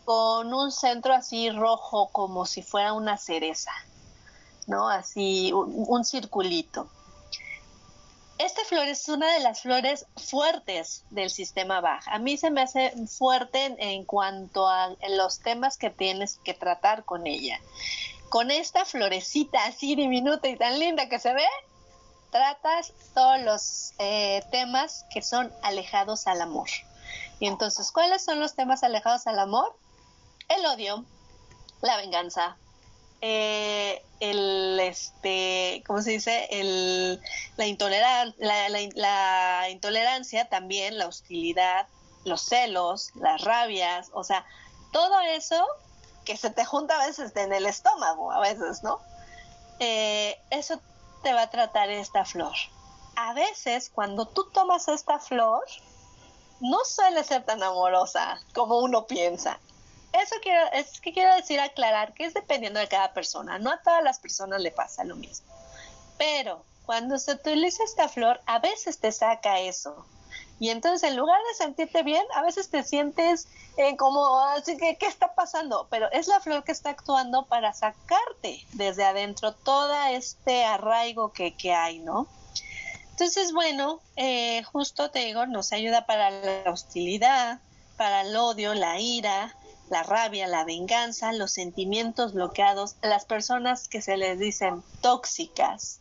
con un centro así rojo como si fuera una cereza, ¿no? Así, un, circulito. Esta flor es una de las flores fuertes del sistema Bach. A mí se me hace fuerte en cuanto a los temas que tienes que tratar con ella con esta florecita así diminuta y tan linda que se ve, tratas todos los eh, temas que son alejados al amor. Y entonces, ¿cuáles son los temas alejados al amor? El odio, la venganza, eh, el este, ¿cómo se dice? El, la, la intolerancia también, la hostilidad, los celos, las rabias, o sea, todo eso que se te junta a veces en el estómago, a veces, ¿no? Eh, eso te va a tratar esta flor. A veces, cuando tú tomas esta flor, no suele ser tan amorosa como uno piensa. Eso quiero, es que quiero decir aclarar que es dependiendo de cada persona. No a todas las personas le pasa lo mismo. Pero cuando se utiliza esta flor, a veces te saca eso. Y entonces en lugar de sentirte bien, a veces te sientes eh, como así que, ¿qué está pasando? Pero es la flor que está actuando para sacarte desde adentro todo este arraigo que, que hay, ¿no? Entonces, bueno, eh, justo te digo, nos ayuda para la hostilidad, para el odio, la ira, la rabia, la venganza, los sentimientos bloqueados, las personas que se les dicen tóxicas,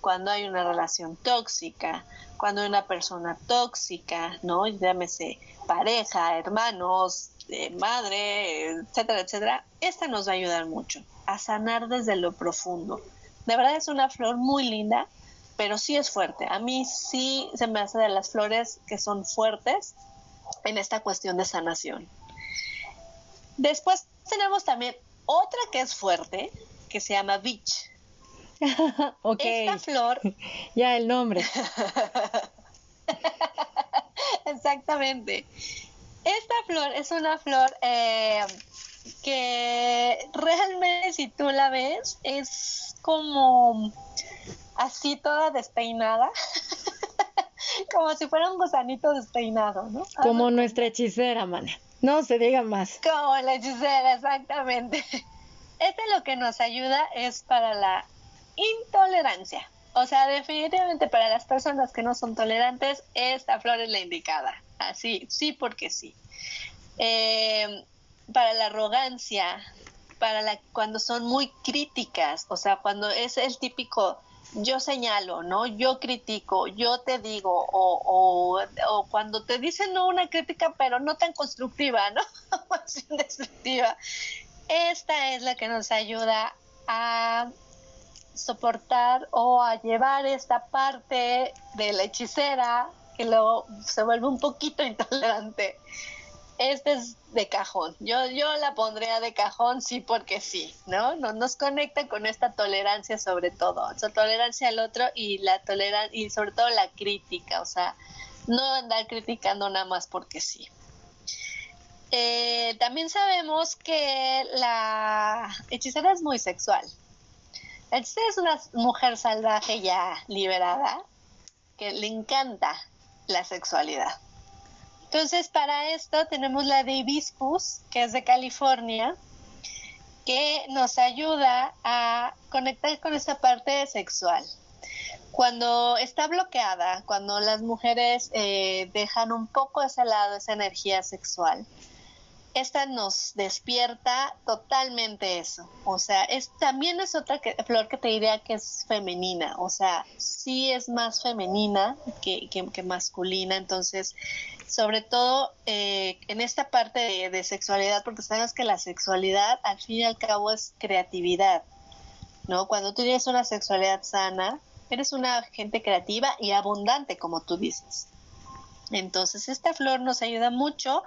cuando hay una relación tóxica, cuando hay una persona tóxica, ¿no? Llámese pareja, hermanos, eh, madre, etcétera, etcétera. Esta nos va a ayudar mucho a sanar desde lo profundo. De verdad es una flor muy linda, pero sí es fuerte. A mí sí se me hace de las flores que son fuertes en esta cuestión de sanación. Después tenemos también otra que es fuerte, que se llama Beach. (laughs) Esta flor. (laughs) ya el nombre. (laughs) Exactamente. Esta flor es una flor eh, que realmente si tú la ves es como así toda despeinada. como si fuera un gusanito despeinado, ¿no? Como nuestra hechicera, mana. No se diga más. Como la hechicera, exactamente. Este lo que nos ayuda es para la intolerancia. O sea, definitivamente para las personas que no son tolerantes, esta flor es la indicada. Así, sí porque sí. Eh, para la arrogancia, para la cuando son muy críticas, o sea, cuando es el típico yo señalo, ¿no? Yo critico, yo te digo, o, cuando te dicen no una crítica, pero no tan constructiva, ¿no? (laughs) Destructiva. Esta es la que nos ayuda a soportar o a llevar esta parte de la hechicera que luego se vuelve un poquito (laughs) intolerante. Este es de cajón. Yo, yo la pondría de cajón sí porque sí, ¿no? Nos, conecta con esta tolerancia sobre todo, esa tolerancia al otro y la tolerancia y sobre todo la crítica, o sea, no andar criticando nada más porque sí. Eh, también sabemos que la hechicera es muy sexual. Hechicera es una mujer salvaje ya liberada que le encanta la sexualidad. Entonces, para esto tenemos la de hibiscus, que es de California, que nos ayuda a conectar con esa parte sexual. Cuando está bloqueada, cuando las mujeres eh, dejan un poco ese lado, esa energía sexual, esta nos despierta totalmente eso. O sea, es, también es otra flor que te diría que es femenina. O sea, sí es más femenina que, que, masculina. Entonces, sobre todo eh, en esta parte de, sexualidad, porque sabemos que la sexualidad al fin y al cabo es creatividad. ¿No? Cuando tú tienes una sexualidad sana, eres una gente creativa y abundante, como tú dices. Entonces, esta flor nos ayuda mucho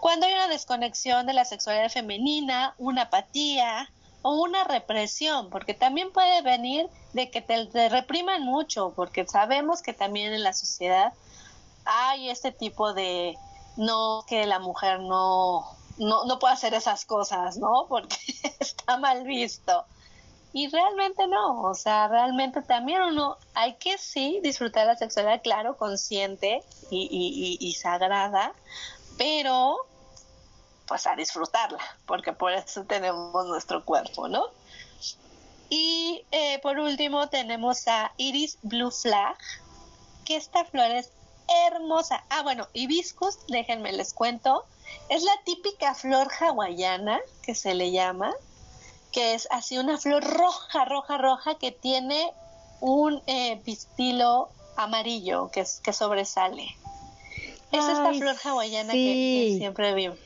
cuando hay una desconexión de la sexualidad femenina, una apatía o una represión, porque también puede venir de que te, repriman mucho, porque sabemos que también en la sociedad hay este tipo de no que la mujer no no, no puede hacer esas cosas, ¿no? (laughs) Porque está mal visto. Y realmente no, o sea, realmente también uno hay que sí disfrutar la sexualidad, claro, consciente y, y, sagrada, pero pues a disfrutarla, porque por eso tenemos nuestro cuerpo, ¿no? Y eh, por último tenemos a Iris Blue Flag, que esta flor es hermosa. Ah, bueno, hibiscus, déjenme les cuento, es la típica flor hawaiana que se le llama, que es así una flor roja, roja, roja que tiene un eh, pistilo amarillo que, que sobresale. Es esta flor hawaiana que, siempre vimos.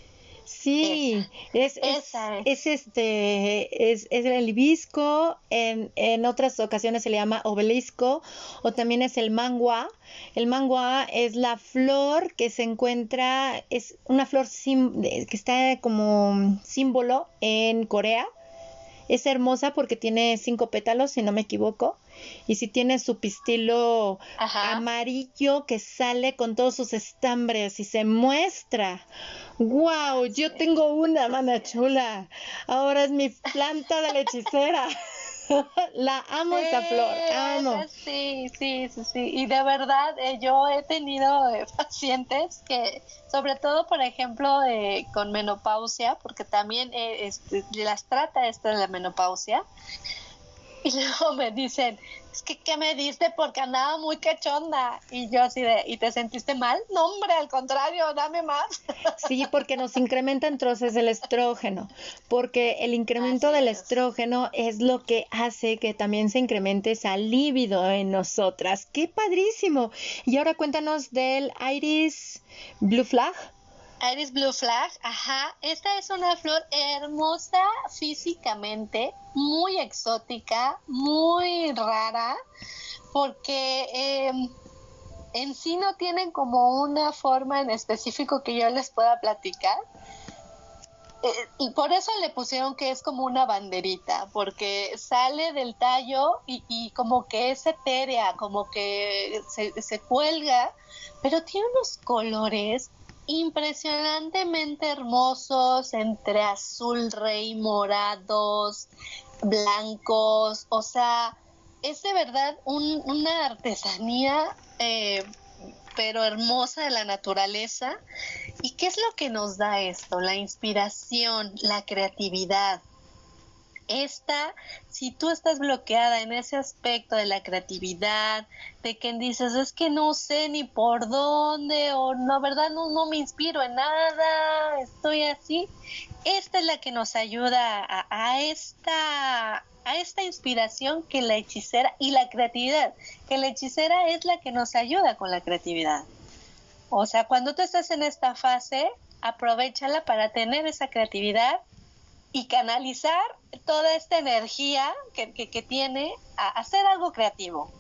Sí, es, es, es, este, es, es, el hibisco, en, en otras ocasiones se le llama obelisco, o también es el mangua. El mangua es la flor que se encuentra, es una flor que está como símbolo en Corea es hermosa porque tiene cinco pétalos, si no me equivoco. Y si tiene su pistilo amarillo que sale con todos sus estambres y se muestra. ¡Wow! Yo tengo una, mana chula. Ahora es mi planta de la hechicera. (laughs) (laughs) la amo esa flor, amo. Sí, sí, sí, sí. Y de verdad, eh, yo he tenido eh, (laughs) pacientes que, sobre todo, por ejemplo, eh, con menopausia, porque también este, las trata esta de la menopausia, (laughs) Y luego me dicen, es que ¿qué me diste? Porque andaba muy cachonda. Y yo así de, ¿y te sentiste mal? No, hombre, al contrario, dame más. (laughs) Sí, porque nos incrementa entonces el estrógeno, porque el incremento del estrógeno es lo que hace que también se incremente esa líbido en nosotras. ¡Qué padrísimo! Y ahora cuéntanos del Iris Blue Flag. Iris Blue Flag, ajá. Esta es una flor hermosa físicamente, muy exótica, muy rara, porque em, en sí no tienen como una forma en específico que yo les pueda platicar. Eh, y por eso le pusieron que es como una banderita, porque sale del tallo y, como que es etérea, como que se, se cuelga, pero tiene unos colores impresionantemente hermosos, entre azul rey, morados, blancos, o sea, es de verdad una artesanía, eh, pero hermosa de la naturaleza. ¿Y qué es lo que nos da esto? La inspiración, la creatividad. Esta, si tú estás bloqueada en ese aspecto de la creatividad, de que dices, es que no sé ni por dónde, o no, verdad, no, no me inspiro en nada, estoy así, esta es la que nos ayuda a, esta a esta inspiración que la hechicera y la creatividad, que la hechicera es la que nos ayuda con la creatividad. O sea, cuando tú estás en esta fase, aprovechala para tener esa creatividad y canalizar toda esta energía que, que, tiene a hacer algo creativo.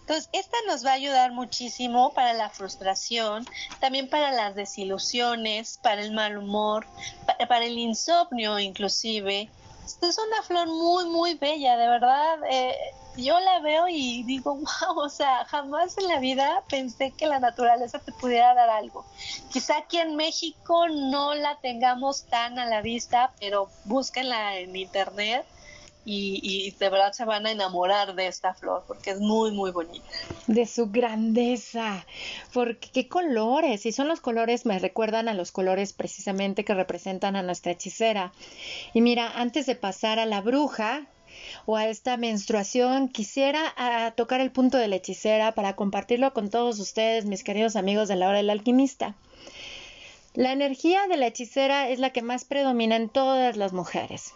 Entonces, esta nos va a ayudar muchísimo para la frustración, también para las desilusiones, para el mal humor, para, el insomnio inclusive. Es una flor muy, muy bella, de verdad. Eh, yo la veo y digo, (laughs) wow, o sea, jamás en la vida pensé que la naturaleza te pudiera dar algo. Quizá aquí en México no la tengamos tan a la vista, pero búsquenla en internet y, de verdad se van a enamorar de esta flor porque es muy, muy bonita. De su grandeza, porque qué colores, y son los colores, me recuerdan a los colores precisamente que representan a nuestra hechicera. Y mira, antes de pasar a la bruja, o a esta menstruación, quisiera tocar el punto de la hechicera para compartirlo con todos ustedes, mis queridos amigos de la hora del alquimista. La energía de la hechicera es la que más predomina en todas las mujeres.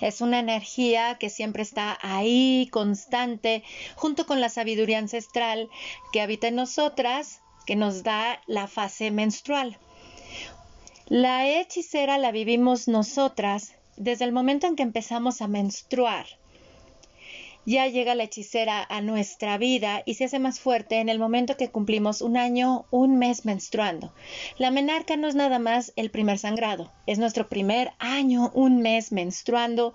Es una energía que siempre está ahí, constante, junto con la sabiduría ancestral que habita en nosotras, que nos da la fase menstrual. La hechicera la vivimos nosotras desde el momento en que empezamos a menstruar, ya llega la hechicera a nuestra vida y se hace más fuerte en el momento que cumplimos un año, un mes menstruando. La menarca no es nada más el primer sangrado, es nuestro primer año, un mes menstruando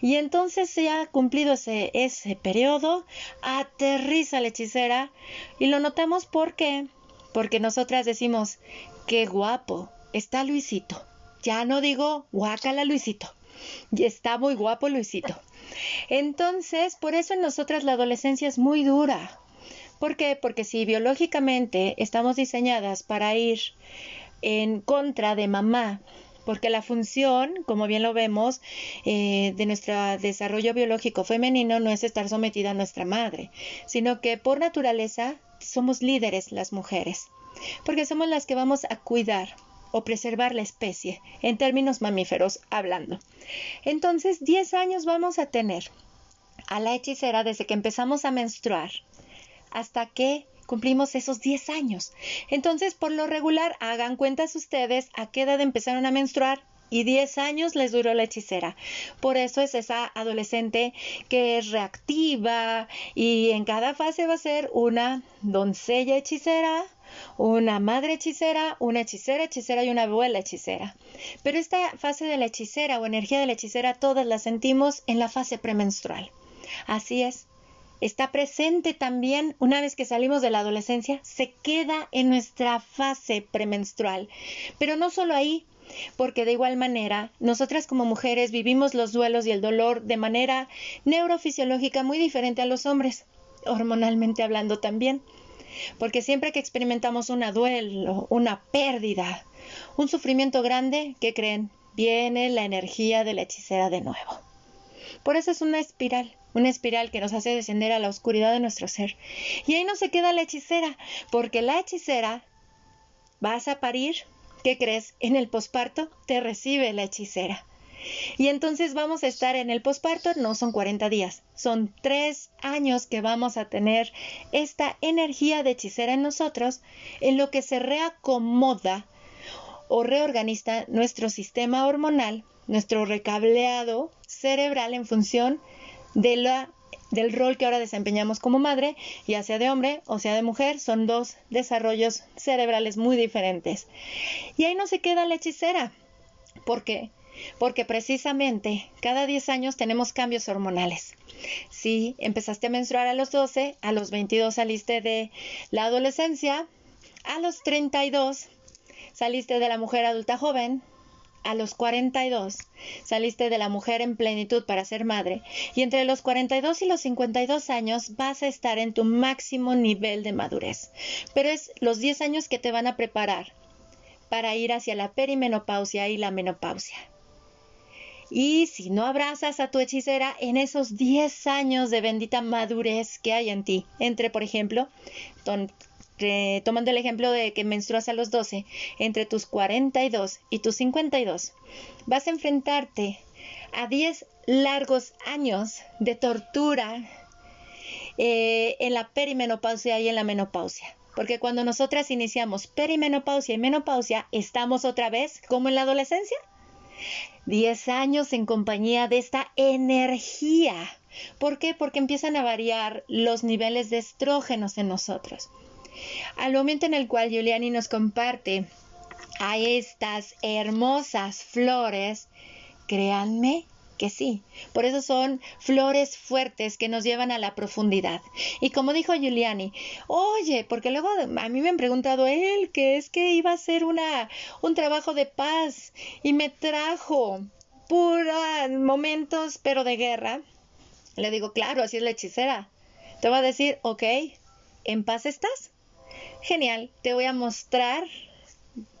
y entonces se ha cumplido ese, ese periodo, aterriza la hechicera y lo notamos porque, porque nosotras decimos, qué guapo está Luisito. Ya no digo guácala Luisito (laughs) y está muy guapo Luisito. Entonces, por eso en nosotras la adolescencia es muy dura. ¿Por qué? Porque si biológicamente estamos diseñadas para ir en contra de mamá, porque la función, como bien lo vemos, eh, de nuestro desarrollo biológico femenino no es estar sometida a nuestra madre, sino que por naturaleza somos líderes las mujeres, porque somos las que vamos a cuidar, o preservar la especie, en términos mamíferos hablando. Entonces, 10 años vamos a tener a la hechicera desde que empezamos a menstruar hasta que cumplimos esos 10 años. Entonces, por lo regular, hagan cuentas ustedes a qué edad empezaron a menstruar y 10 años les duró la hechicera. Por eso es esa adolescente que es reactiva y en cada fase va a ser una doncella hechicera, una madre hechicera, una hechicera hechicera y una abuela hechicera. Pero esta fase de la hechicera o energía de la hechicera todas la sentimos en la fase premenstrual. Así es. Está presente también una vez que salimos de la adolescencia, se queda en nuestra fase premenstrual. Pero no solo ahí, porque de igual manera, nosotras como mujeres vivimos los duelos y el dolor de manera neurofisiológica muy diferente a los hombres, hormonalmente hablando también. Porque siempre que experimentamos un duelo, una pérdida, un sufrimiento grande, ¿qué creen? Viene la energía de la hechicera de nuevo. Por eso es una espiral, una espiral que nos hace descender a la oscuridad de nuestro ser. Y ahí no se queda la hechicera, porque la hechicera vas a parir, ¿qué crees? En el posparto te recibe la hechicera. Y entonces vamos a estar en el posparto, no son 40 días, son tres años que vamos a tener esta energía de hechicera en nosotros, en lo que se reacomoda o reorganiza nuestro sistema hormonal, nuestro recableado cerebral en función del rol que ahora desempeñamos como madre, ya sea de hombre o sea de mujer, son dos desarrollos cerebrales muy diferentes. Y ahí no se queda la hechicera. ¿Por qué? Porque precisamente cada 10 años tenemos cambios hormonales. Si empezaste a menstruar a los 12, a los 22 saliste de la adolescencia, a los 32 saliste de la mujer adulta joven, a los 42 saliste de la mujer en plenitud para ser madre y entre los 42 y los 52 años vas a estar en tu máximo nivel de madurez. Pero es los 10 años que te van a preparar para ir hacia la perimenopausia y la menopausia. Y si no abrazas a tu hechicera en esos 10 años de bendita madurez que hay en ti, entre, por ejemplo, tomando el ejemplo de que menstruas a los 12, entre tus 42 y tus 52, vas a enfrentarte a 10 largos años de tortura eh, en la perimenopausia y en la menopausia. Porque cuando nosotras iniciamos perimenopausia y menopausia, estamos otra vez como en la adolescencia. 10 años en compañía de esta energía. ¿Por qué? Porque empiezan a variar los niveles de estrógenos en nosotros. Al momento en el cual Giuliani nos comparte a estas hermosas flores, créanme que sí. Por eso son flores fuertes que nos llevan a la profundidad. Y como dijo Giuliani, oye, porque luego a mí me han preguntado él que es que iba a ser una, un trabajo de paz y me trajo puros momentos, pero de guerra. Le digo, claro, así es la hechicera. Te va a decir, ok, ¿en paz estás? Genial, te voy a mostrar,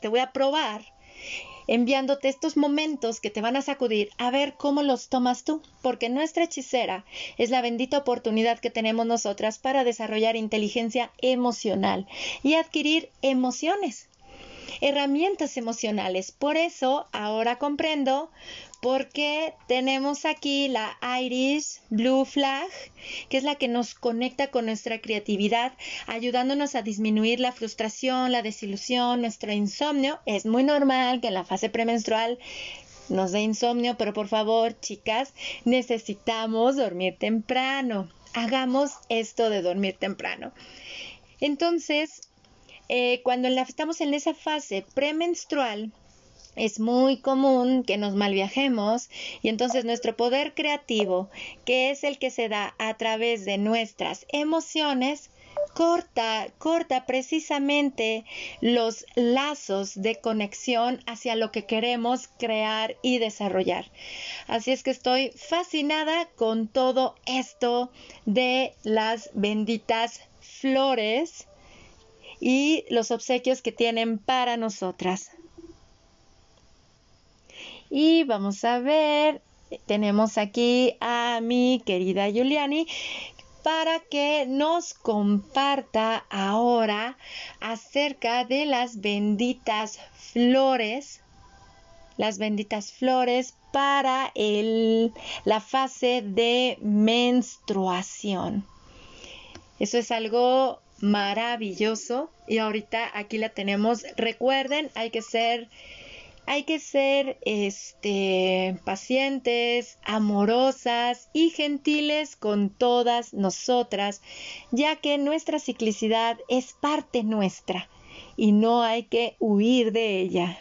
te voy a probar enviándote estos momentos que te van a sacudir a ver cómo los tomas tú, porque nuestra hechicera es la bendita oportunidad que tenemos nosotras para desarrollar inteligencia emocional y adquirir emociones herramientas emocionales. Por eso ahora comprendo porque tenemos aquí la Iris Blue Flag, que es la que nos conecta con nuestra creatividad, ayudándonos a disminuir la frustración, la desilusión, nuestro insomnio. Es muy normal que en la fase premenstrual nos dé insomnio, pero por favor, chicas, necesitamos dormir temprano. Hagamos esto de dormir temprano. Entonces, eh, cuando estamos en esa fase premenstrual, es muy común que nos malviajemos y entonces nuestro poder creativo, que es el que se da a través de nuestras emociones, corta, corta precisamente los lazos de conexión hacia lo que queremos crear y desarrollar. Así es que estoy fascinada con todo esto de las benditas flores y los obsequios que tienen para nosotras. Y vamos a ver, tenemos aquí a mi querida Giuliani para que nos comparta ahora acerca de las benditas flores, las benditas flores para el, la fase de menstruación. Eso es algo maravilloso y ahorita aquí la tenemos. Recuerden, hay que ser hay que ser este, pacientes, amorosas y gentiles con todas nosotras, ya que nuestra ciclicidad es parte nuestra y no hay que huir de ella.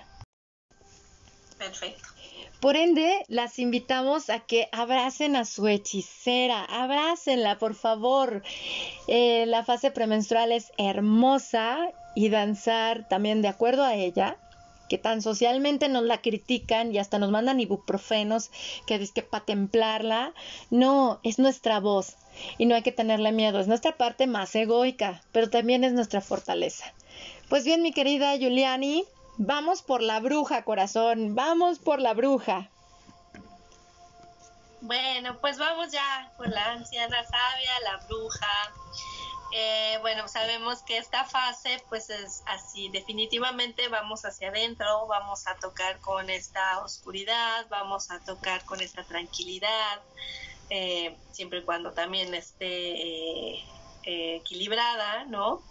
Perfecto. Por ende, las invitamos a que abracen a su hechicera, abrácenla, por favor. Eh, la fase premenstrual es hermosa y danzar también de acuerdo a ella que tan socialmente nos la critican y hasta nos mandan ibuprofenos que es que para templarla. No, es nuestra voz y no hay que tenerle miedo. Es nuestra parte más egoica, pero también es nuestra fortaleza. Pues bien, mi querida Giuliani, vamos por la bruja, corazón, vamos por la bruja. Bueno, pues vamos ya con la anciana sabia, la bruja. Eh, bueno, sabemos que esta fase pues es así, definitivamente vamos hacia adentro, vamos a tocar con esta oscuridad, vamos a tocar con esta tranquilidad, eh, siempre y cuando también esté eh, equilibrada, ¿no?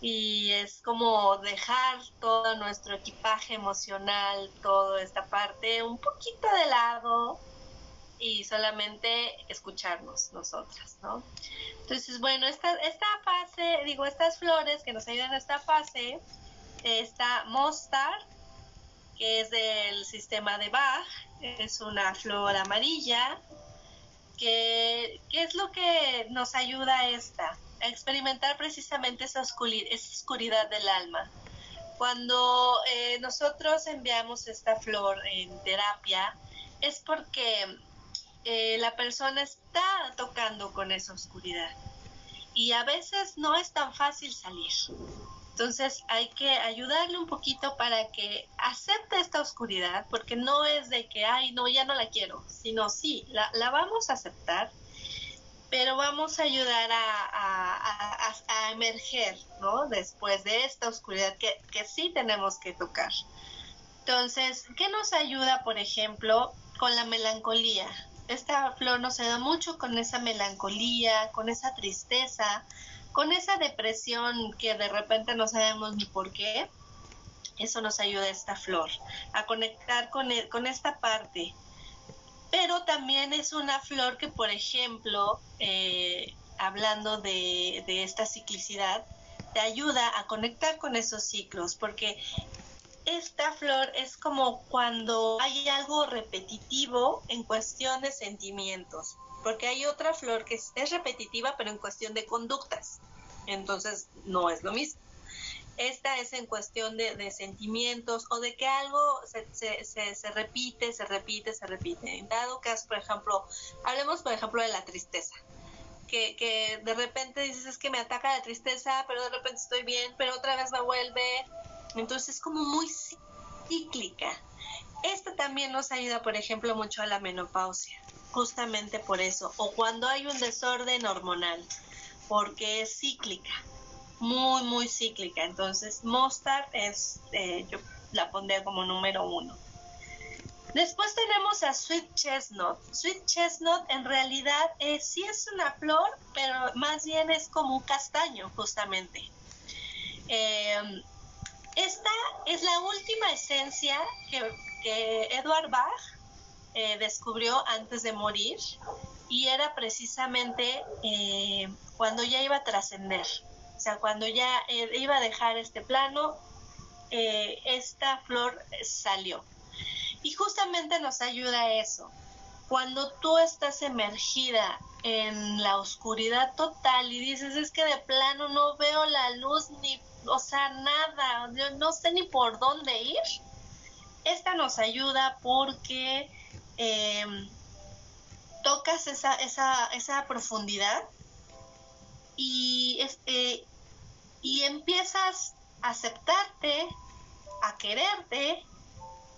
Y es como dejar todo nuestro equipaje emocional, toda esta parte un poquito de lado, y solamente escucharnos nosotras, ¿no? Entonces, bueno, esta, esta fase, digo, estas flores que nos ayudan a esta fase, está Mostar, que es del sistema de Bach, es una flor amarilla, que, ¿qué es lo que nos ayuda esta? A experimentar precisamente esa oscuridad, esa oscuridad del alma. Cuando eh, nosotros enviamos esta flor en terapia, es porque eh, la persona está tocando con esa oscuridad. Y a veces no es tan fácil salir. Entonces hay que ayudarle un poquito para que acepte esta oscuridad, porque no es de que, ay, no, ya no la quiero, sino sí, la, vamos a aceptar, pero vamos a ayudar a, a, emerger, ¿no? Después de esta oscuridad que, que sí tenemos que tocar. Entonces, ¿qué nos ayuda, por ejemplo, con la melancolía? esta flor nos da mucho con esa melancolía, con esa tristeza, con esa depresión que de repente no sabemos ni por qué. Eso nos ayuda esta flor a conectar con, e, con esta parte. Pero también es una flor que, por ejemplo, eh, hablando de, de esta ciclicidad, te ayuda a conectar con esos ciclos, porque esta flor es como cuando hay algo repetitivo en cuestión de sentimientos, porque hay otra flor que es, repetitiva pero en cuestión de conductas, entonces no es lo mismo. Esta es en cuestión de, sentimientos o de que algo se, repite, se repite, se repite. En dado caso, por ejemplo, hablemos por ejemplo de la tristeza. Que, que, de repente dices es que me ataca la tristeza, pero de repente estoy bien, pero otra vez me vuelve, entonces es como muy cíclica. Esta también nos ayuda, por ejemplo, mucho a la menopausia, justamente por eso, o cuando hay un desorden hormonal, porque es cíclica, muy, muy cíclica. Entonces, Mostar es, eh, yo la pondría como número uno. Después tenemos a Sweet Chestnut. Sweet Chestnut en realidad sí es una flor, pero más bien es como un castaño, justamente. Eh, esta es la última esencia que, Edward Bach eh, descubrió antes de morir y era precisamente eh, cuando ya iba a trascender, cuando ya eh, iba a dejar este plano, esta flor salió. Y justamente nos ayuda a eso. Cuando tú estás emergida en la oscuridad total y dices, es que de plano no veo la luz ni o sea, nada, yo no sé ni por dónde ir. Esta nos ayuda porque em, tocas esa, esa, esa profundidad y, este, y empiezas a aceptarte, a quererte,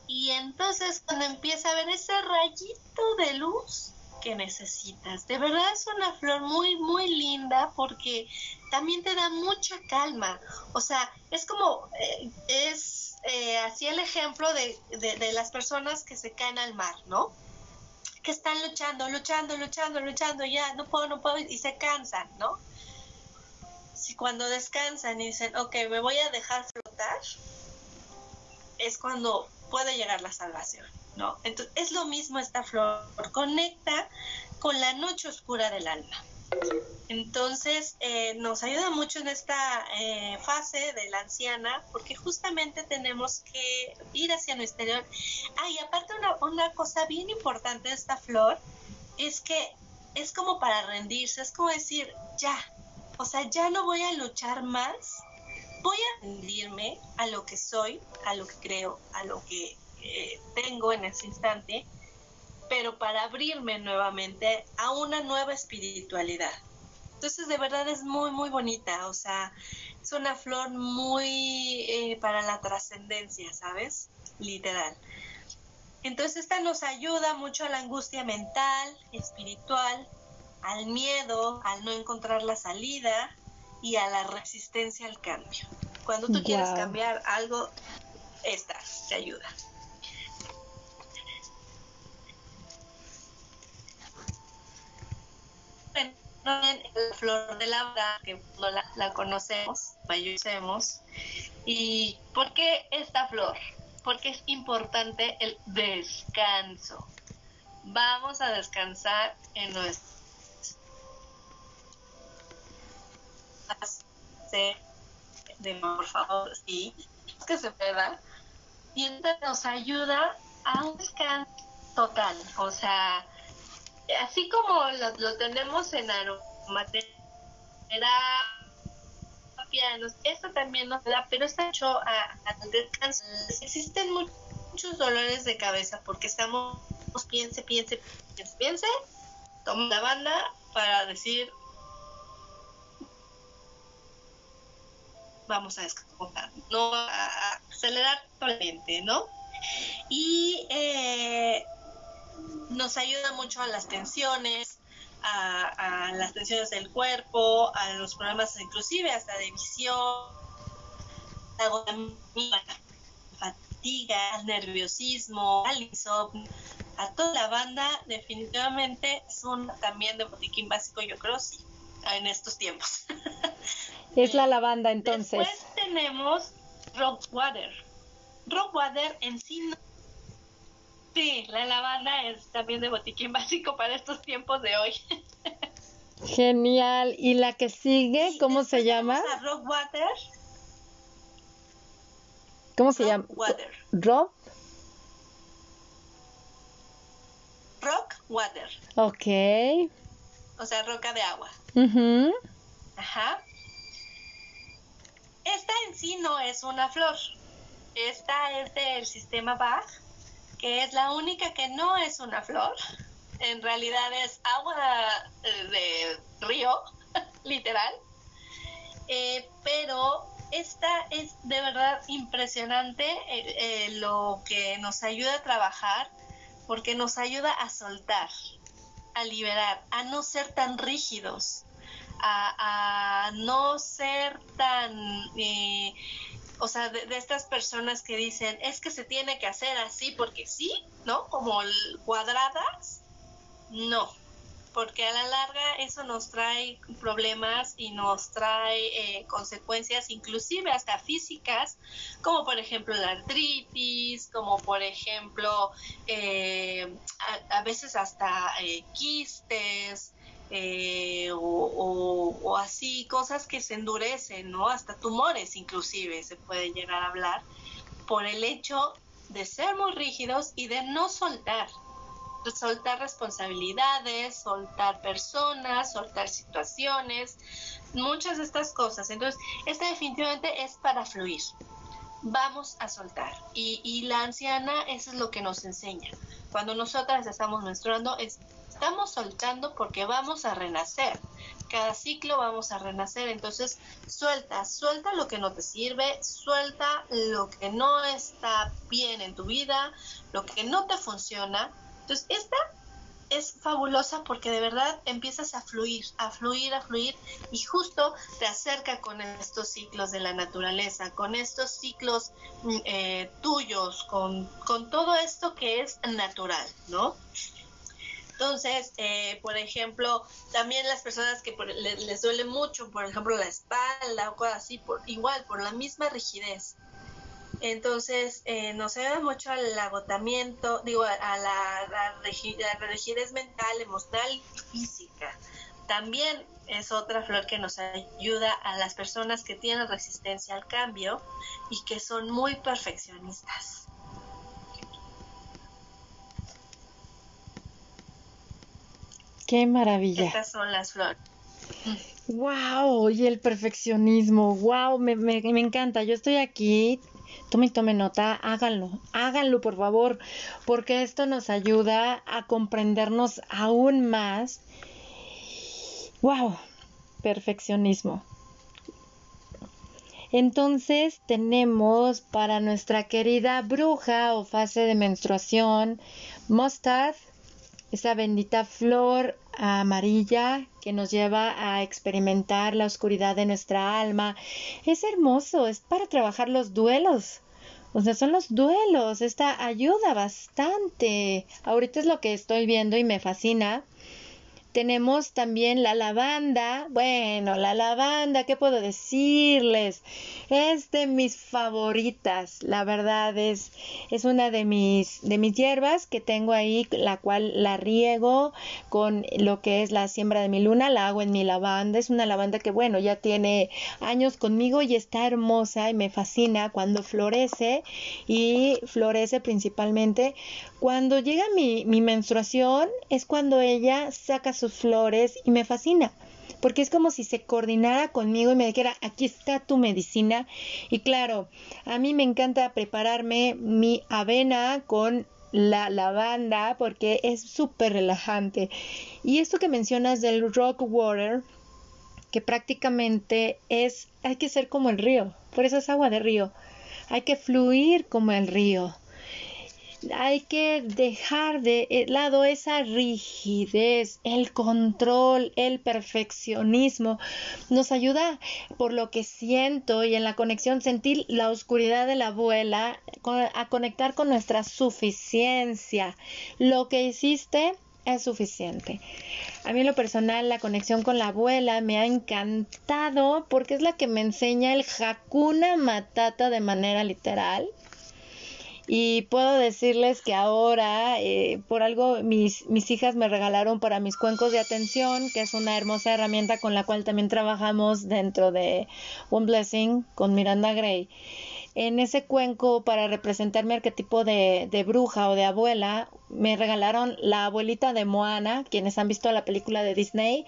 y entonces cuando empieza a ver ese rayito de luz que necesitas, de verdad es una flor muy, muy linda porque también te da mucha calma. O sea, es como, eh, es eh, así el ejemplo de, de, las personas que se caen al mar, ¿no? Que están luchando, luchando, luchando, luchando, ya no puedo, no puedo, y se cansan, ¿no? Si cuando descansan y dicen, ok, me voy a dejar flotar, es cuando puede llegar la salvación, ¿no? Entonces, es lo mismo esta flor, conecta con la noche oscura del alma. Entonces, eh, nos ayuda mucho en esta eh, fase de la anciana porque justamente tenemos que ir hacia nuestro exterior. Ah, y aparte una, una cosa bien importante de esta flor es que es como para rendirse, es como decir, ya, o sea, ya no voy a luchar más, voy a rendirme a lo que soy, a lo que creo, a lo que eh, tengo en ese instante pero para abrirme nuevamente a una nueva espiritualidad. Entonces, de verdad es muy, muy bonita, o sea, es una flor muy eh, para la trascendencia, ¿sabes? Literal. Entonces esta nos ayuda mucho a la angustia mental, espiritual, al miedo, al no encontrar la salida y a la resistencia al cambio. Cuando tú quieres cambiar algo, esta te ayuda. la flor de la que no la, la conocemos. ¿Y por qué esta flor? Porque es importante el descanso. Vamos a descansar en nuestro de por favor, sí, que se pueda. Y nos ayuda a un descanso total, o sea, así como lo, tenemos en aromaterapia, esto también nos da, pero está hecho a, descanso. Existen muchos dolores de cabeza porque estamos piense, piense, piense, piense, toma la banda para decir vamos a descansar, no a acelerar totalmente, ¿no? Y eh, nos ayuda mucho a las tensiones, a, las tensiones del cuerpo, a los problemas inclusive hasta de visión, fatiga, nerviosismo, al insomnio, a toda la banda definitivamente es un también de botiquín básico, yo creo sí, en estos tiempos. (laughs) Es la lavanda entonces. Después tenemos Rockwater. Rockwater en sí no Sí, la lavanda es también de botiquín (laughs) básico para estos tiempos de hoy. (laughs) Genial. ¿Y la que sigue, cómo se llama? Rock Water. ¿Cómo se llama? Water. Rock. Rock Water. Ok. O sea, roca de agua. Ajá. Esta en sí no es una flor. Esta es del sistema Bach que es la única que no es una flor. En realidad es agua eh, de río, (laughs) literal. Eh, pero esta es de verdad impresionante eh, lo que nos ayuda a trabajar porque nos ayuda a soltar, a liberar, a no ser tan rígidos, a, no ser tan o sea, de, estas personas que dicen, es que se tiene que hacer así porque sí, ¿no? Como cuadradas, no, porque a la larga eso nos trae problemas y nos trae eh, consecuencias inclusive hasta físicas, como por ejemplo la artritis, como por ejemplo eh, a, veces hasta eh, quistes, eh, o, así cosas que se endurecen, ¿no? Hasta tumores inclusive se puede llegar a hablar por el hecho de ser muy rígidos y de no soltar, soltar responsabilidades, soltar personas, soltar situaciones, muchas de estas cosas. Entonces, esta definitivamente es para fluir. Vamos a soltar. Y, y la anciana, eso es lo que nos enseña. Cuando nosotras estamos menstruando, es estamos soltando porque vamos a renacer. Cada ciclo vamos a renacer, entonces suelta, suelta lo que no te sirve, suelta lo que no está bien en tu vida, lo que no te funciona. Entonces, esta es fabulosa porque de verdad empiezas a fluir, a fluir, a fluir y justo te acerca con estos ciclos de la naturaleza, con estos ciclos mm, eh, tuyos, con, con todo esto que es natural, ¿no? Entonces, eh, por ejemplo, también las personas que les, duele mucho, por ejemplo, la espalda o cosas así, por, igual, por la misma rigidez. Entonces, eh, nos ayuda mucho al agotamiento, digo, a la, rigidez, mental, emocional y física. También es otra flor que nos ayuda a las personas que tienen resistencia al cambio y que son muy perfeccionistas. Qué maravilla. Estas son las flores. Wow, y el perfeccionismo, wow, me, me, me encanta. Yo estoy aquí, tome y tome nota, háganlo, háganlo por favor, porque esto nos ayuda a comprendernos aún más. Wow, perfeccionismo. Entonces tenemos para nuestra querida bruja o fase de menstruación mustard, esa bendita flor amarilla que nos lleva a experimentar la oscuridad de nuestra alma. Es hermoso, es para trabajar los duelos. O sea, son los duelos. Esta ayuda bastante. Ahorita es lo que estoy viendo y me fascina tenemos también la lavanda. Bueno, la lavanda, ¿qué puedo decirles? Es de mis favoritas. La verdad es, es una de mis, de mis hierbas que tengo ahí, la cual la riego con lo que es la siembra de mi luna, la hago en mi lavanda. Es una lavanda que, bueno, ya tiene años conmigo y está hermosa y me fascina cuando florece y florece principalmente cuando llega mi, mi menstruación es cuando ella saca sus flores y me fascina porque es como si se coordinara conmigo y me dijera, aquí está tu medicina. Y claro, a mí me encanta prepararme mi avena con la lavanda porque es súper relajante. Y esto que mencionas del rock water, que prácticamente es, hay que ser como el río, por eso es agua de río, hay que fluir como el río hay que dejar de lado esa rigidez, el control, el perfeccionismo. Nos ayuda por lo que siento y en la conexión sentir la oscuridad de la abuela, a conectar con nuestra suficiencia. Lo que hiciste es suficiente. A mí en lo personal la conexión con la abuela me ha encantado porque es la que me enseña el Hakuna Matata de manera literal y puedo decirles que ahora, eh, por algo, mis, mis hijas me regalaron para mis cuencos de atención, que es una hermosa herramienta con la cual también trabajamos dentro de One Blessing con Miranda Gray. En ese cuenco, para representar mi arquetipo de, de bruja o de abuela, me regalaron la abuelita de Moana, quienes han visto la película de Disney.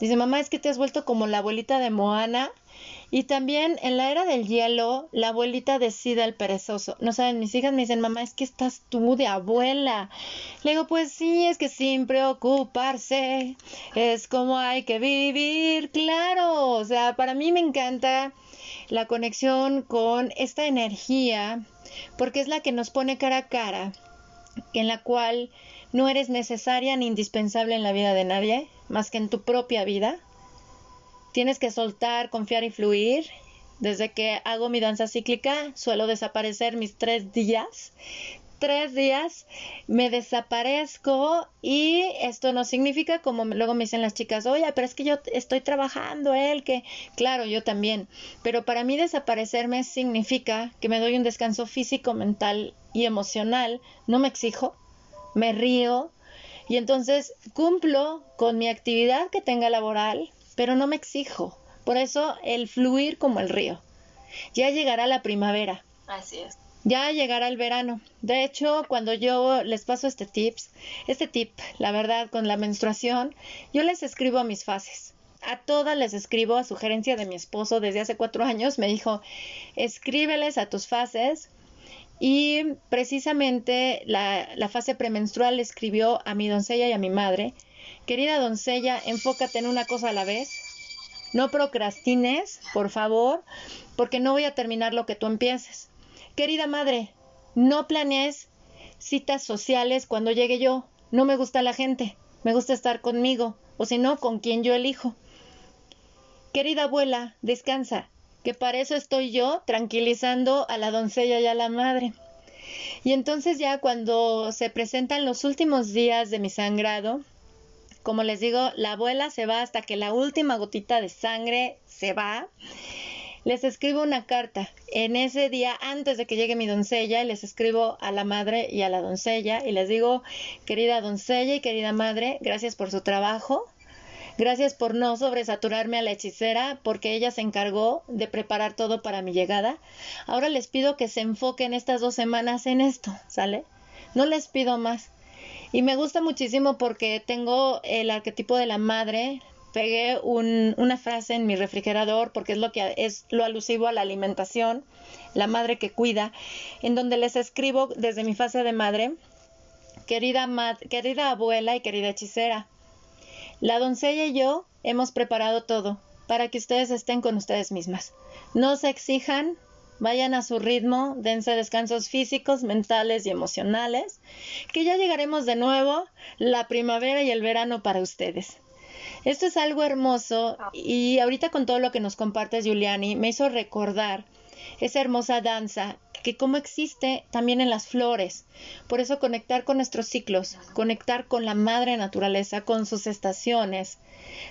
Dice, mamá, es que te has vuelto como la abuelita de Moana y también en la era del hielo, la abuelita decide el perezoso. No saben, mis hijas me dicen, mamá, es que estás tú de abuela. Le digo, pues sí, es que sin preocuparse es como hay que vivir, claro. O sea, para mí me encanta la conexión con esta energía, porque es la que nos pone cara a cara, en la cual no eres necesaria ni indispensable en la vida de nadie, más que en tu propia vida Tienes que soltar, confiar y fluir. Desde que hago mi danza cíclica, suelo desaparecer mis tres días. Tres días me desaparezco y esto no significa, como luego me dicen las chicas, oye, pero es que yo estoy trabajando, él, que claro, yo también. Pero para mí desaparecerme significa que me doy un descanso físico, mental y emocional. No me exijo, me río, y entonces cumplo con mi actividad que tenga laboral, pero no me exijo. Por eso el fluir como el río. Ya llegará la primavera. Así es. Ya llegará el verano. De hecho, cuando yo les paso este tips, este tip, la verdad, con la menstruación, yo les escribo mis fases. A todas les escribo a sugerencia de mi esposo desde hace cuatro años. Me dijo, escríbeles a tus fases. Y precisamente la, la fase premenstrual escribió a mi doncella y a mi madre Querida doncella, enfócate en una cosa a la vez. No procrastines, por favor, porque no voy a terminar lo que tú empieces. Querida madre, no planees citas sociales cuando llegue yo. No me gusta la gente, me gusta estar conmigo, o si no, con quien yo elijo. Querida abuela, descansa, que para eso estoy yo tranquilizando a la doncella y a la madre. Y entonces ya cuando se presentan los últimos días de mi sangrado, como les digo, la abuela se va hasta que la última gotita de sangre se va. Les escribo una carta en ese día antes de que llegue mi doncella les escribo a la madre y a la doncella y les digo, querida doncella y querida madre, gracias por su trabajo, Gracias por no sobresaturarme a la hechicera, porque ella se encargó de preparar todo para mi llegada. Ahora les pido que se enfoquen estas dos semanas en esto, ¿sale? No les pido más. Y me gusta muchísimo porque tengo el arquetipo de la madre. Pegué una frase en mi refrigerador porque es lo que es lo alusivo a la alimentación, la madre que cuida, en donde les escribo desde mi fase de madre, querida, querida abuela y querida hechicera, la doncella y yo hemos preparado todo para que ustedes estén con ustedes mismas. No se exijan, vayan a su ritmo, dense descansos físicos, mentales y emocionales, que ya llegaremos de nuevo la primavera y el verano para ustedes. Esto es algo hermoso y ahorita con todo lo que nos compartes, Giuliani, me hizo recordar esa hermosa danza que como existe también en las flores. Por eso conectar con nuestros ciclos, conectar con la madre naturaleza, con sus estaciones,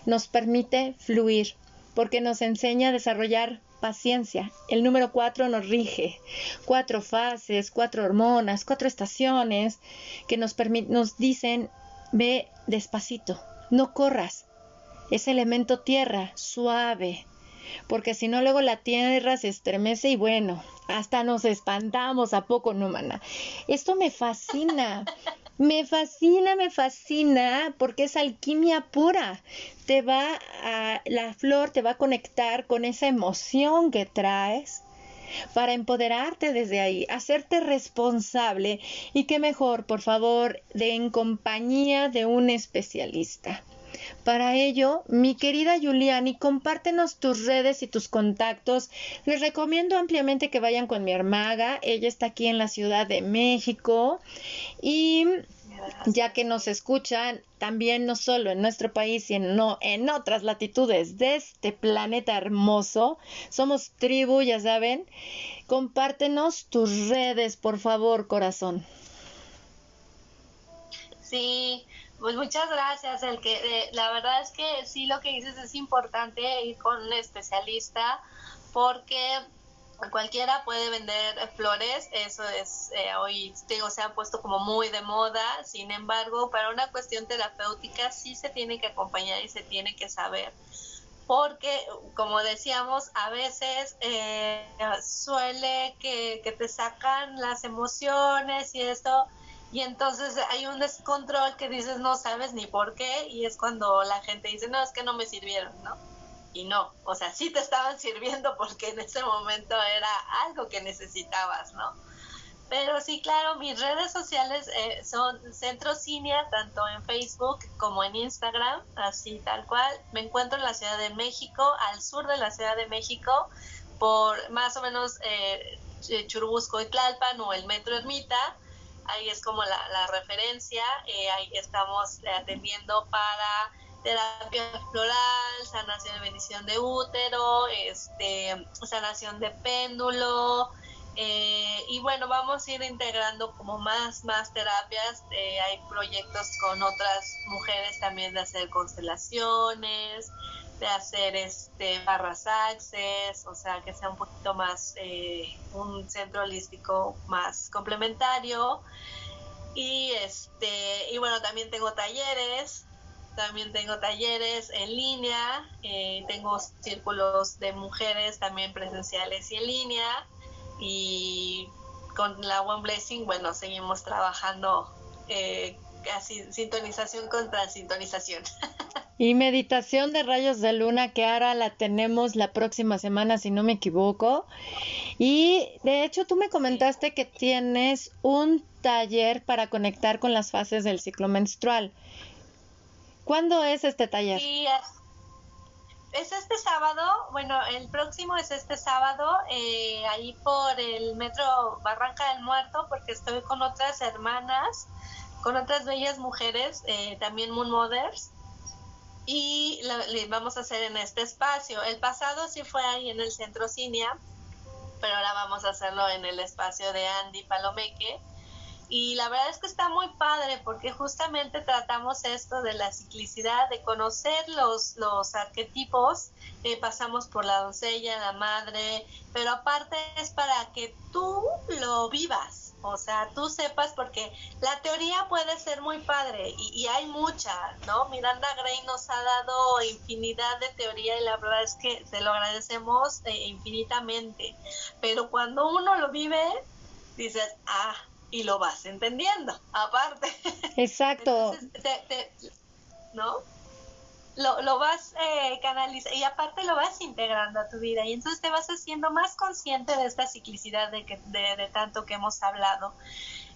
nos permite fluir, porque nos enseña a desarrollar paciencia. El número cuatro nos rige. Cuatro fases, cuatro hormonas, cuatro estaciones que nos, nos dicen, ve despacito, no corras. Ese elemento tierra, suave, porque si no luego la tierra se estremece y bueno, hasta nos espantamos, ¿a poco no, mana? Esto me fascina. Me fascina, me fascina porque es alquimia pura. Te va a, la flor te va a conectar con esa emoción que traes para empoderarte desde ahí, hacerte responsable y qué mejor, por favor, de en compañía de un especialista. Para ello, mi querida Juliani, compártenos tus redes y tus contactos. Les recomiendo ampliamente que vayan con mi hermaga. Ella está aquí en la Ciudad de México y ya que nos escuchan también no solo en nuestro país, sino en otras latitudes de este planeta hermoso. Somos tribu, ya saben. Compártenos tus redes, por favor, corazón. Sí, pues muchas gracias. El que eh, la verdad es que sí lo que dices es importante ir con un especialista porque cualquiera puede vender flores, eso es eh, hoy digo se ha puesto como muy de moda. Sin embargo, para una cuestión terapéutica sí se tiene que acompañar y se tiene que saber porque como decíamos a veces eh, suele que, que te sacan las emociones y esto y entonces hay un descontrol que dices no sabes ni por qué y es cuando la gente dice, no, es que no me sirvieron, ¿no? Y no, o sea, sí te estaban (laughs) sirviendo porque en ese momento era algo que necesitabas, ¿no? Pero sí, claro, mis redes sociales eh, son Centro Cinia, tanto en Facebook como en Instagram, así tal cual. Me encuentro en la Ciudad de México, al sur de la Ciudad de México, por más o menos eh, Churubusco y Tlalpan o el Metro Ermita ahí es como la, referencia, eh, ahí estamos atendiendo para terapia floral, sanación de bendición de útero, este, sanación de péndulo, eh, y bueno, vamos a ir integrando como más, más terapias. Eh, hay proyectos con otras mujeres también de hacer constelaciones, de hacer este barras access, o sea, que sea un poquito más eh, un centro holístico más complementario. Y este y bueno, también tengo talleres, también tengo talleres en línea, eh, tengo círculos de mujeres también presenciales y en línea. Y con la One Blessing, bueno, seguimos trabajando eh, sintonización contra sintonización. (laughs) Y meditación de rayos de luna que ahora la tenemos la próxima semana, si no me equivoco. Y de hecho tú me comentaste que tienes un taller para conectar con las fases del ciclo menstrual. ¿Cuándo es este taller? Sí, es, este sábado, bueno, el próximo es este sábado, eh, ahí por el metro Barranca del Muerto, porque estoy con otras hermanas, con otras bellas mujeres, eh, también Moon Mothers y lo, vamos a hacer en este espacio. El pasado sí fue ahí en el centro Cinia, pero ahora vamos a hacerlo en el espacio de Andy Palomeque. Y la verdad es que está muy padre porque justamente tratamos esto de la ciclicidad, de conocer los, los arquetipos, pasamos por la doncella, la madre, pero aparte es para que tú lo vivas, o sea, tú sepas porque la teoría puede ser muy padre y, hay mucha, ¿no? Miranda Gray nos ha dado infinidad de teoría y la verdad es que se lo agradecemos eh, infinitamente. Pero cuando uno lo vive, dices, ah, y lo vas entendiendo, aparte. Exacto. (laughs) ¿No? Lo, lo vas eh, canalizando y aparte lo vas integrando a tu vida y entonces te vas haciendo más consciente de esta ciclicidad de, que, de, tanto que hemos hablado.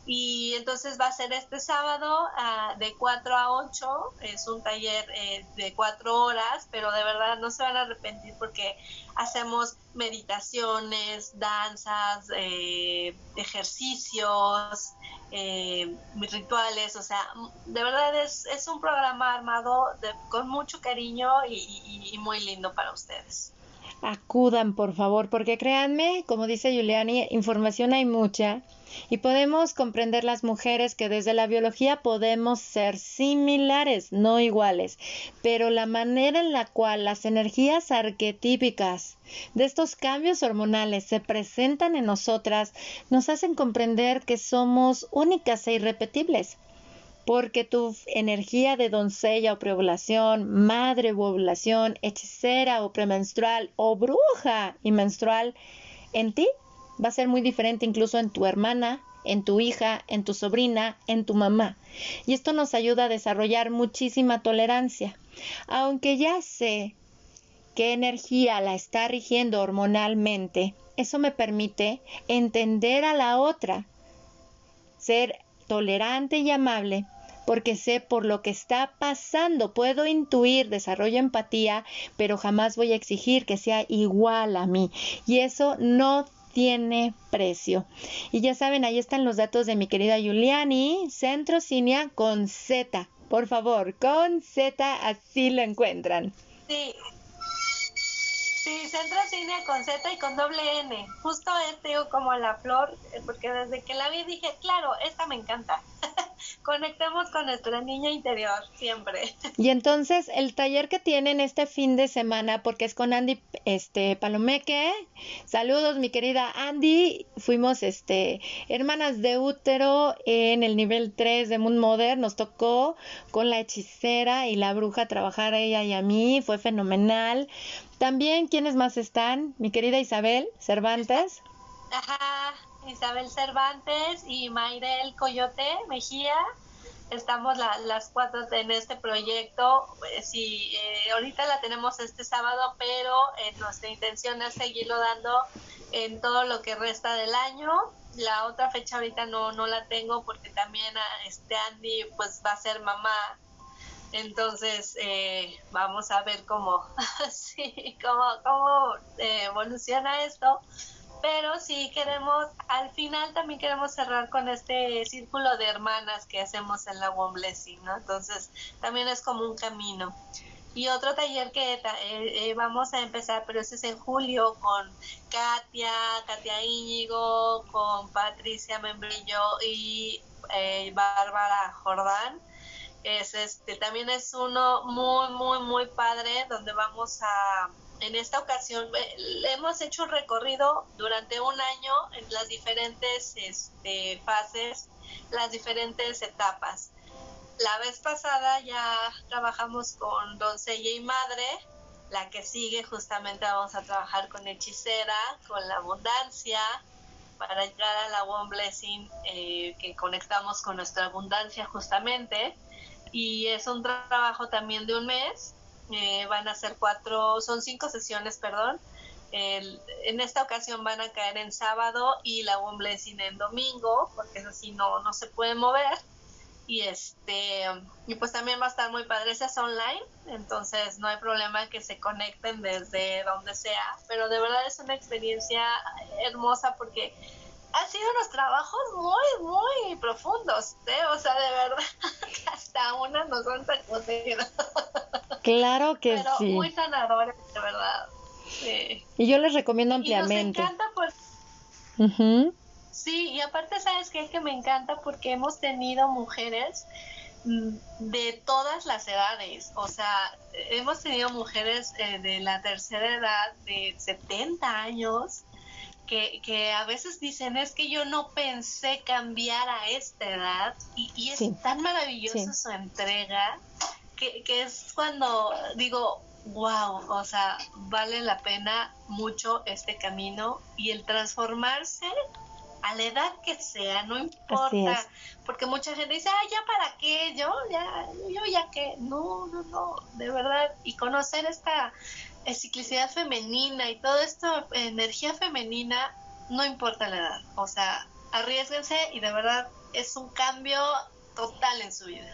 Y entonces va a ser este sábado ah, de 4 a 8, es un taller eh, de 4 horas, pero de verdad no se van a arrepentir porque hacemos meditaciones, danzas, eh, ejercicios, eh, rituales, o sea, de verdad es, es un programa armado con mucho cariño y muy lindo para ustedes. Acudan por favor, porque créanme, como dice Giuliani, información hay mucha y podemos comprender las mujeres que desde la biología podemos ser similares, no iguales, pero la manera en la cual las energías arquetípicas de estos cambios hormonales se presentan en nosotras nos hacen comprender que somos únicas e irrepetibles porque tu energía de doncella o preovulación, madre o ovulación, hechicera o premenstrual o bruja y menstrual en ti va a ser muy diferente incluso en tu hermana, en tu hija, en tu sobrina, en tu mamá. Y esto nos ayuda a desarrollar muchísima tolerancia. Aunque ya sé qué energía la está rigiendo hormonalmente, eso me permite entender a la otra, ser tolerante y amable porque sé por lo que está pasando. Puedo intuir, desarrollo empatía, pero jamás voy a exigir que sea igual a mí. Y eso no tiene precio. Y ya saben, ahí están los datos de mi querida Giuliani, Centro Cinia con Z. Por favor, con Z, así lo encuentran. Sí, Sí, Centro Cine con Z y con doble N. Justo este, digo, como la flor, eh, porque desde que la vi dije, claro, esta me encanta. (laughs) Conectemos con nuestra niña interior, siempre. (laughs) Y entonces, el taller que tienen este fin de semana, porque es con Andy este, Palomeque. Saludos, mi querida Andy. Fuimos este, hermanas de útero en el nivel 3 de Moon Mother. Nos tocó con la hechicera y la bruja trabajar a ella y a mí. Fue fenomenal. También, ¿quiénes más están? Mi querida Isabel Cervantes. Ajá, Isabel Cervantes y Mayrel Coyote Mejía. Estamos las cuatro en este proyecto. Eh, sí, eh, ahorita la tenemos este sábado, pero eh, nuestra intención es seguirlo dando en todo lo que resta del año. La otra fecha ahorita no, no la tengo porque también ah, este Andy pues va a ser mamá entonces, eh, vamos a ver cómo, (laughs) cómo, cómo eh, evoluciona esto. Pero sí queremos, al final también queremos cerrar con este círculo de hermanas que hacemos en la One Blessing, ¿no? Entonces, también es como un camino. Y otro taller que eh, vamos a empezar, pero ese es en julio, con Katia, Katia Íñigo, con Patricia Membrillo y Bárbara Jordán es este también es uno muy muy muy padre donde vamos a en esta ocasión hemos hecho un recorrido durante un año en las diferentes este, fases las diferentes etapas. La vez pasada ya trabajamos con doncella y madre la que sigue justamente vamos a trabajar con hechicera con la abundancia para llegar a la One Blessing eh, que conectamos con nuestra abundancia justamente y es un trabajo también de un mes. Eh, van a ser cuatro, son cinco sesiones, perdón. en esta ocasión van a caer en sábado y la One Blessing en domingo, porque eso sí no, no se puede mover. Y este, y pues también va a estar muy padre, ese es online, entonces no hay problema que se conecten desde donde sea, pero de verdad es una experiencia hermosa porque han sido unos trabajos muy, muy profundos, ¿eh? O sea, de verdad, (laughs) hasta una nos han sacudido. Claro que Pero sí. muy sanadores, de verdad. Sí. Y yo les recomiendo ampliamente. Y nos encanta pues... Sí, y aparte, ¿sabes qué? Que me encanta porque hemos tenido mujeres mm, de todas las edades, o sea, hemos tenido mujeres eh, de la tercera edad de 70 años, que, que, a veces dicen es que yo no pensé cambiar a esta edad y, es tan maravillosa su entrega que, que, es cuando digo, wow, o sea, vale la pena mucho este camino y el transformarse a la edad que sea, no importa, porque mucha gente dice, ah, ya para qué, yo ya, yo ya que, no, no, no, de verdad, y conocer esta ciclicidad femenina y todo esto, energía femenina, no importa la edad. O sea, arriesguense y de verdad es un cambio total en su vida.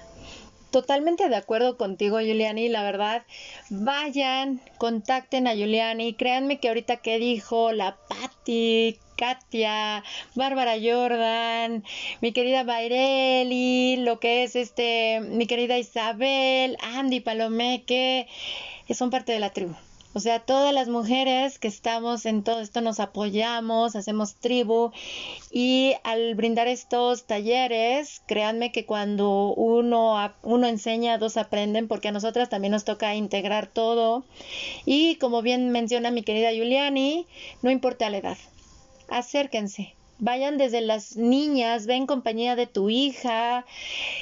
Totalmente de acuerdo contigo, Juliani. La verdad, vayan, contacten a Juliani. Créanme que ahorita que dijo la Patti, Katia, Bárbara Jordan, mi querida Baireli, lo que es este, mi querida Isabel, Andy Palomeque, son parte de la tribu. O sea, todas las mujeres que estamos en todo esto nos apoyamos, hacemos tribu y al brindar estos talleres, créanme que cuando uno, uno enseña, dos aprenden, porque a nosotras también nos toca integrar todo. Y como bien menciona mi querida Juliani, no importa la edad, acérquense, vayan desde las niñas, ven compañía de tu hija,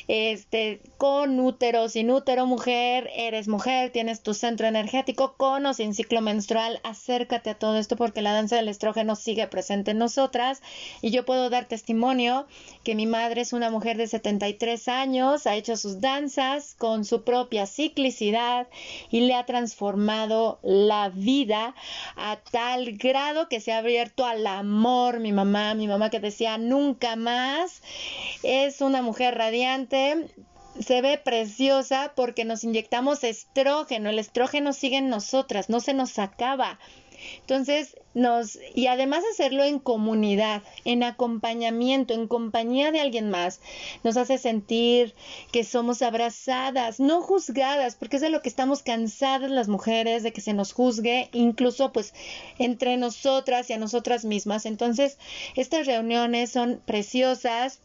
este, con útero, sin útero, mujer, eres mujer, tienes tu centro energético, con o sin ciclo menstrual, acércate a todo esto porque la danza del estrógeno sigue presente en nosotras. Y yo puedo dar testimonio que mi madre es una mujer de 73 años, ha hecho sus danzas con su propia ciclicidad y le ha transformado la vida a tal grado que se ha abierto al amor, mi mamá, mi mamá que decía nunca más. Es una mujer radiante, se ve preciosa porque nos inyectamos estrógeno. El estrógeno sigue en nosotras, no se nos acaba. Entonces, nos, y además hacerlo en comunidad, en acompañamiento, en compañía de alguien más, nos hace sentir que somos abrazadas, no juzgadas, porque es de lo que estamos cansadas las mujeres, de que se nos juzgue, incluso pues entre nosotras y a nosotras mismas. Entonces, estas reuniones son preciosas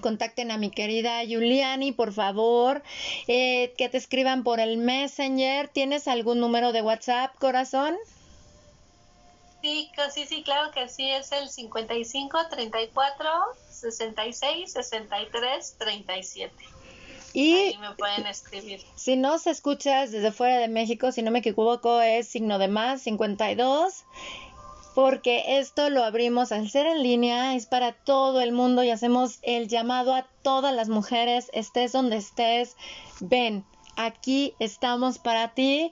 contacten a mi querida Juliani, por favor, eh, que te escriban por el Messenger. ¿Tienes algún número de WhatsApp, corazón? Sí, sí, sí, claro que sí, es el 55 34 66 63 37. Y Ahí me pueden escribir. Si no se escuchas desde fuera de México, si no me equivoco, es signo de más 52 porque esto lo abrimos al ser en línea, es para todo el mundo y hacemos el llamado a todas las mujeres, estés donde estés, ven, aquí estamos para ti.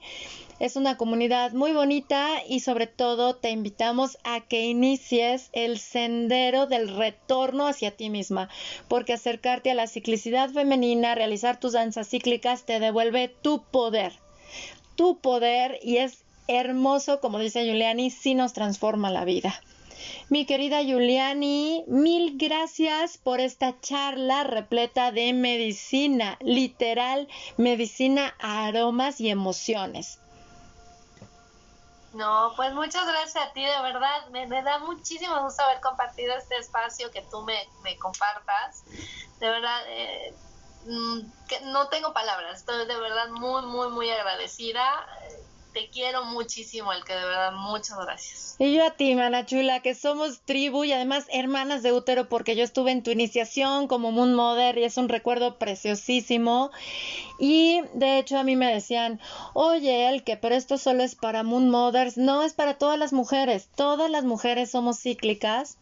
Es una comunidad muy bonita y sobre todo te invitamos a que inicies el sendero del retorno hacia ti misma, porque acercarte a la ciclicidad femenina, realizar tus danzas cíclicas te devuelve tu poder. Tu poder y es hermoso, como dice Juliani, sí nos transforma la vida. Mi querida Juliani, mil gracias por esta charla repleta de medicina, literal, medicina, aromas y emociones. No, pues muchas gracias a ti, de verdad. Me, da muchísimo gusto haber compartido este espacio que tú me, me compartas. De verdad, eh, mm, que no tengo palabras. Estoy de verdad muy, muy, muy agradecida te quiero muchísimo, el que de verdad, muchas gracias. Y yo a ti, mana chula, que somos tribu y además hermanas de útero, porque yo estuve en tu iniciación como Moon Mother y es un recuerdo preciosísimo. Y de hecho a mí me decían, oye, el que, pero esto solo es para Moon Mothers. No, es para todas las mujeres. Todas las mujeres somos cíclicas.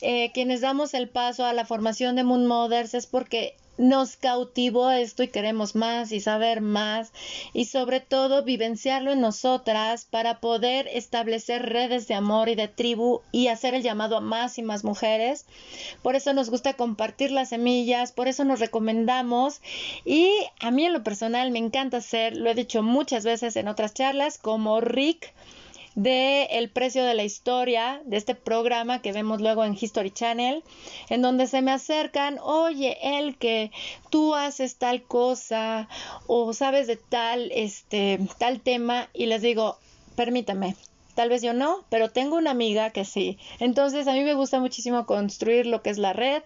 Eh, quienes damos el paso a la formación de Moon Mothers es porque nos cautivó esto y queremos más y saber más y sobre todo vivenciarlo en nosotras para poder establecer redes de amor y de tribu y hacer el llamado a más y más mujeres. Por eso nos gusta compartir las semillas, por eso nos recomendamos y a mí en lo personal me encanta hacer, lo he dicho muchas veces en otras charlas, como Rick de el precio de la historia de este programa que vemos luego en History Channel, en donde se me acercan, oye, el que tú haces tal cosa o sabes de tal, este, tal tema y les digo, permítame, Tal vez yo no, pero tengo una amiga que sí. Entonces a mí me gusta muchísimo construir lo que es la red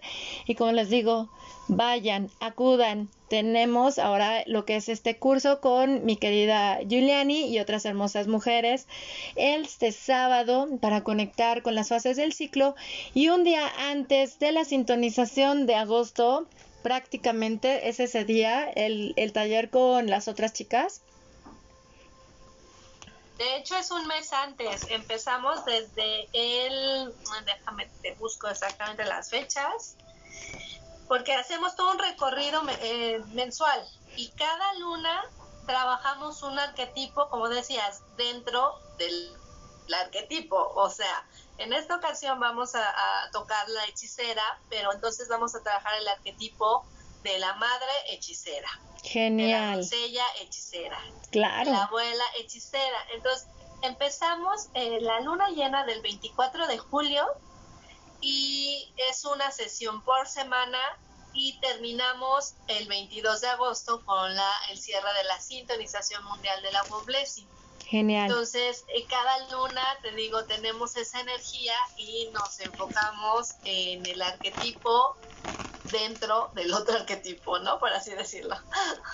y como les digo, vayan, acudan. Tenemos ahora lo que es este curso con mi querida Giuliani y otras hermosas mujeres este sábado para conectar con las fases del ciclo y un día antes de la sintonización de agosto prácticamente es ese día el, el taller con las otras chicas. De hecho, es un mes antes. Empezamos desde el. Déjame, te busco exactamente las fechas porque hacemos todo un recorrido eh, mensual y cada luna trabajamos un arquetipo, como decías, dentro de el arquetipo, o sea, en esta ocasión vamos a, tocar la hechicera, pero entonces vamos a trabajar el arquetipo de la madre hechicera. Genial. la doncella hechicera. Claro. La abuela hechicera. Entonces, empezamos eh, la luna llena del 24 de julio y es una sesión por semana y terminamos el 22 de agosto con la, el cierre de la sintonización mundial de la Blessing. Genial. Entonces, eh, cada luna, te digo, tenemos esa energía y nos enfocamos en el arquetipo dentro del otro arquetipo, ¿no? Por así decirlo.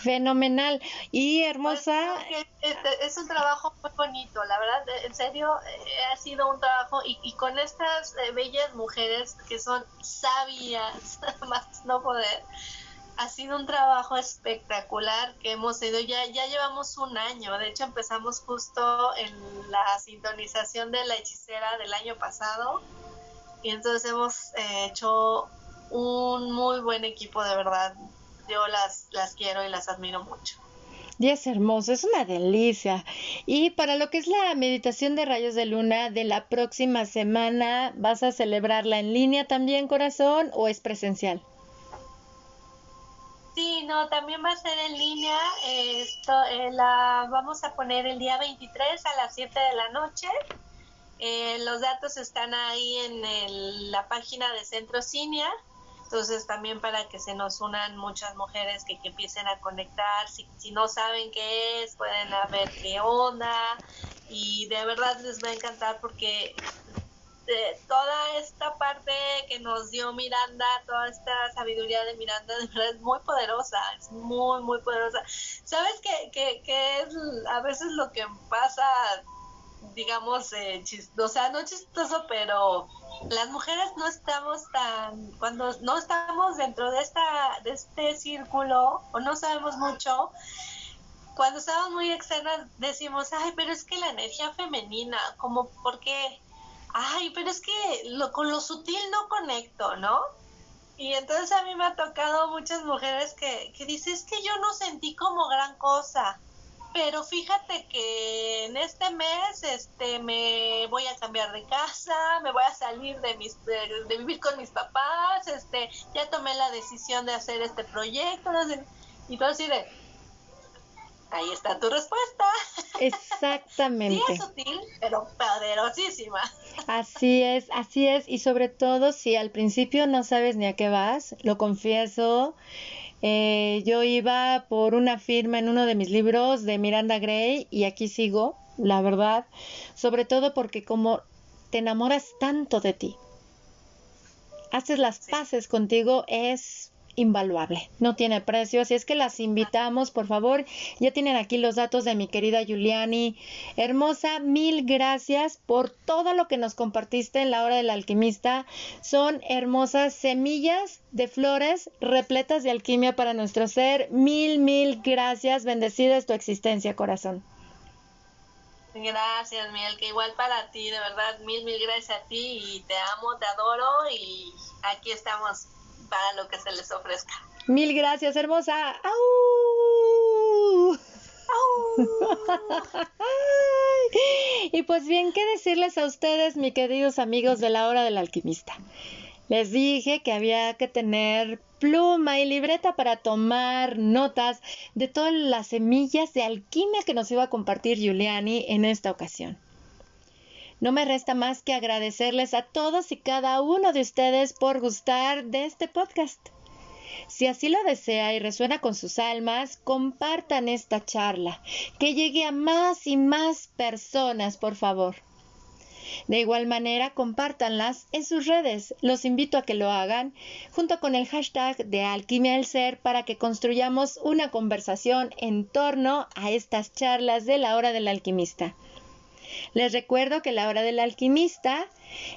Fenomenal. Y hermosa. Este, es un trabajo muy bonito, la verdad, en serio, eh, ha sido un trabajo y, y con estas eh, bellas mujeres que son sabias, (laughs) más no poder, ha sido un trabajo espectacular que hemos tenido. Ya, ya llevamos un año. De hecho, empezamos justo en la sintonización de la hechicera del año pasado. Y entonces hemos eh, hecho un muy buen equipo, de verdad. Yo las, las quiero y las admiro mucho. Y es hermoso, es una delicia. Y para lo que es la meditación de rayos de luna de la próxima semana, ¿vas a celebrarla en línea también, corazón, o es presencial? Sí, no, también va a ser en línea. Esto eh, la vamos a poner el día 23 a las 7 de la noche. Eh, los datos están ahí en la página de Centro Cinia. Entonces también para que se nos unan muchas mujeres que, que empiecen a conectar. Si, si no saben qué es, pueden ver qué onda. Y de verdad les va a encantar porque toda esta parte que nos dio Miranda, toda esta sabiduría de Miranda, de verdad es muy poderosa, es muy, muy poderosa. ¿Sabes qué, qué, es a veces lo que pasa, digamos, eh, o sea, no chistoso, pero las mujeres no estamos tan, cuando no estamos dentro de, esta, de este círculo o no sabemos mucho, cuando estamos muy externas decimos, ay, pero es que la energía femenina, como, ¿por qué? ay, pero es que con lo sutil no conecto, ¿no? Y entonces a mí me ha tocado muchas mujeres que, que dicen, es que yo no sentí como gran cosa, pero fíjate que en este mes este me voy a cambiar de casa, me voy a salir de mis de, vivir con mis papás, este ya tomé la decisión de hacer este proyecto, y todo así de Ahí está tu respuesta. (laughs) Exactamente. sí es sutil, pero poderosísima. Así es, así es. Y sobre todo si al principio no sabes ni a qué vas, lo confieso. Eh, yo iba por una firma en uno de mis libros de Miranda Gray y aquí sigo, la verdad. Sobre todo porque como te enamoras tanto de ti, haces las paces contigo, es invaluable, no tiene precio, así es que las invitamos, por favor, ya tienen aquí los datos de mi querida Giuliani. Hermosa, mil gracias por todo lo que nos compartiste en la hora del alquimista. Son hermosas semillas de flores repletas de alquimia para nuestro ser. Mil, mil gracias, bendecida es tu existencia, corazón. Gracias, Miel, que igual para ti, de verdad, mil, mil gracias a ti y te amo, te adoro y aquí estamos para lo que se les ofrezca. Mil gracias, hermosa. ¡Au! (laughs) y pues bien, ¿qué decirles a ustedes, mis queridos amigos de la hora del alquimista? Les dije que había que tener pluma y libreta para tomar notas de todas las semillas de alquimia que nos iba a compartir Giuliani en esta ocasión. No me resta más que agradecerles a todos y cada uno de ustedes por gustar de este podcast. Si así lo desea y resuena con sus almas, compartan esta charla, que llegue a más y más personas, por favor. De igual manera, compártanlas en sus redes. Los invito a que lo hagan junto con el hashtag de Alquimia del Ser para que construyamos una conversación en torno a estas charlas de la hora del alquimista. Les recuerdo que la hora del alquimista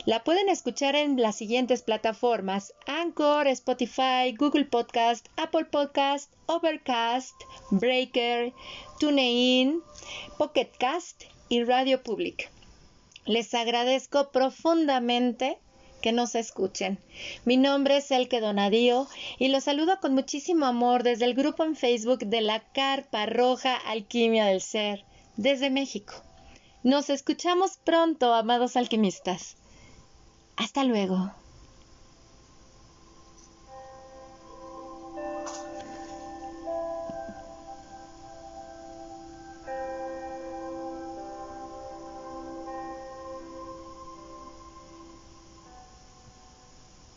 la pueden escuchar en las siguientes plataformas: Anchor, Spotify, Google Podcast, Apple Podcast, Overcast, Breaker, TuneIn, Pocketcast y Radio Public. Les agradezco profundamente que nos escuchen. Mi nombre es Elke Donadío y los saludo con muchísimo amor desde el grupo en Facebook de la Carpa Roja Alquimia del Ser, desde México. Nos escuchamos pronto, amados alquimistas. Hasta luego.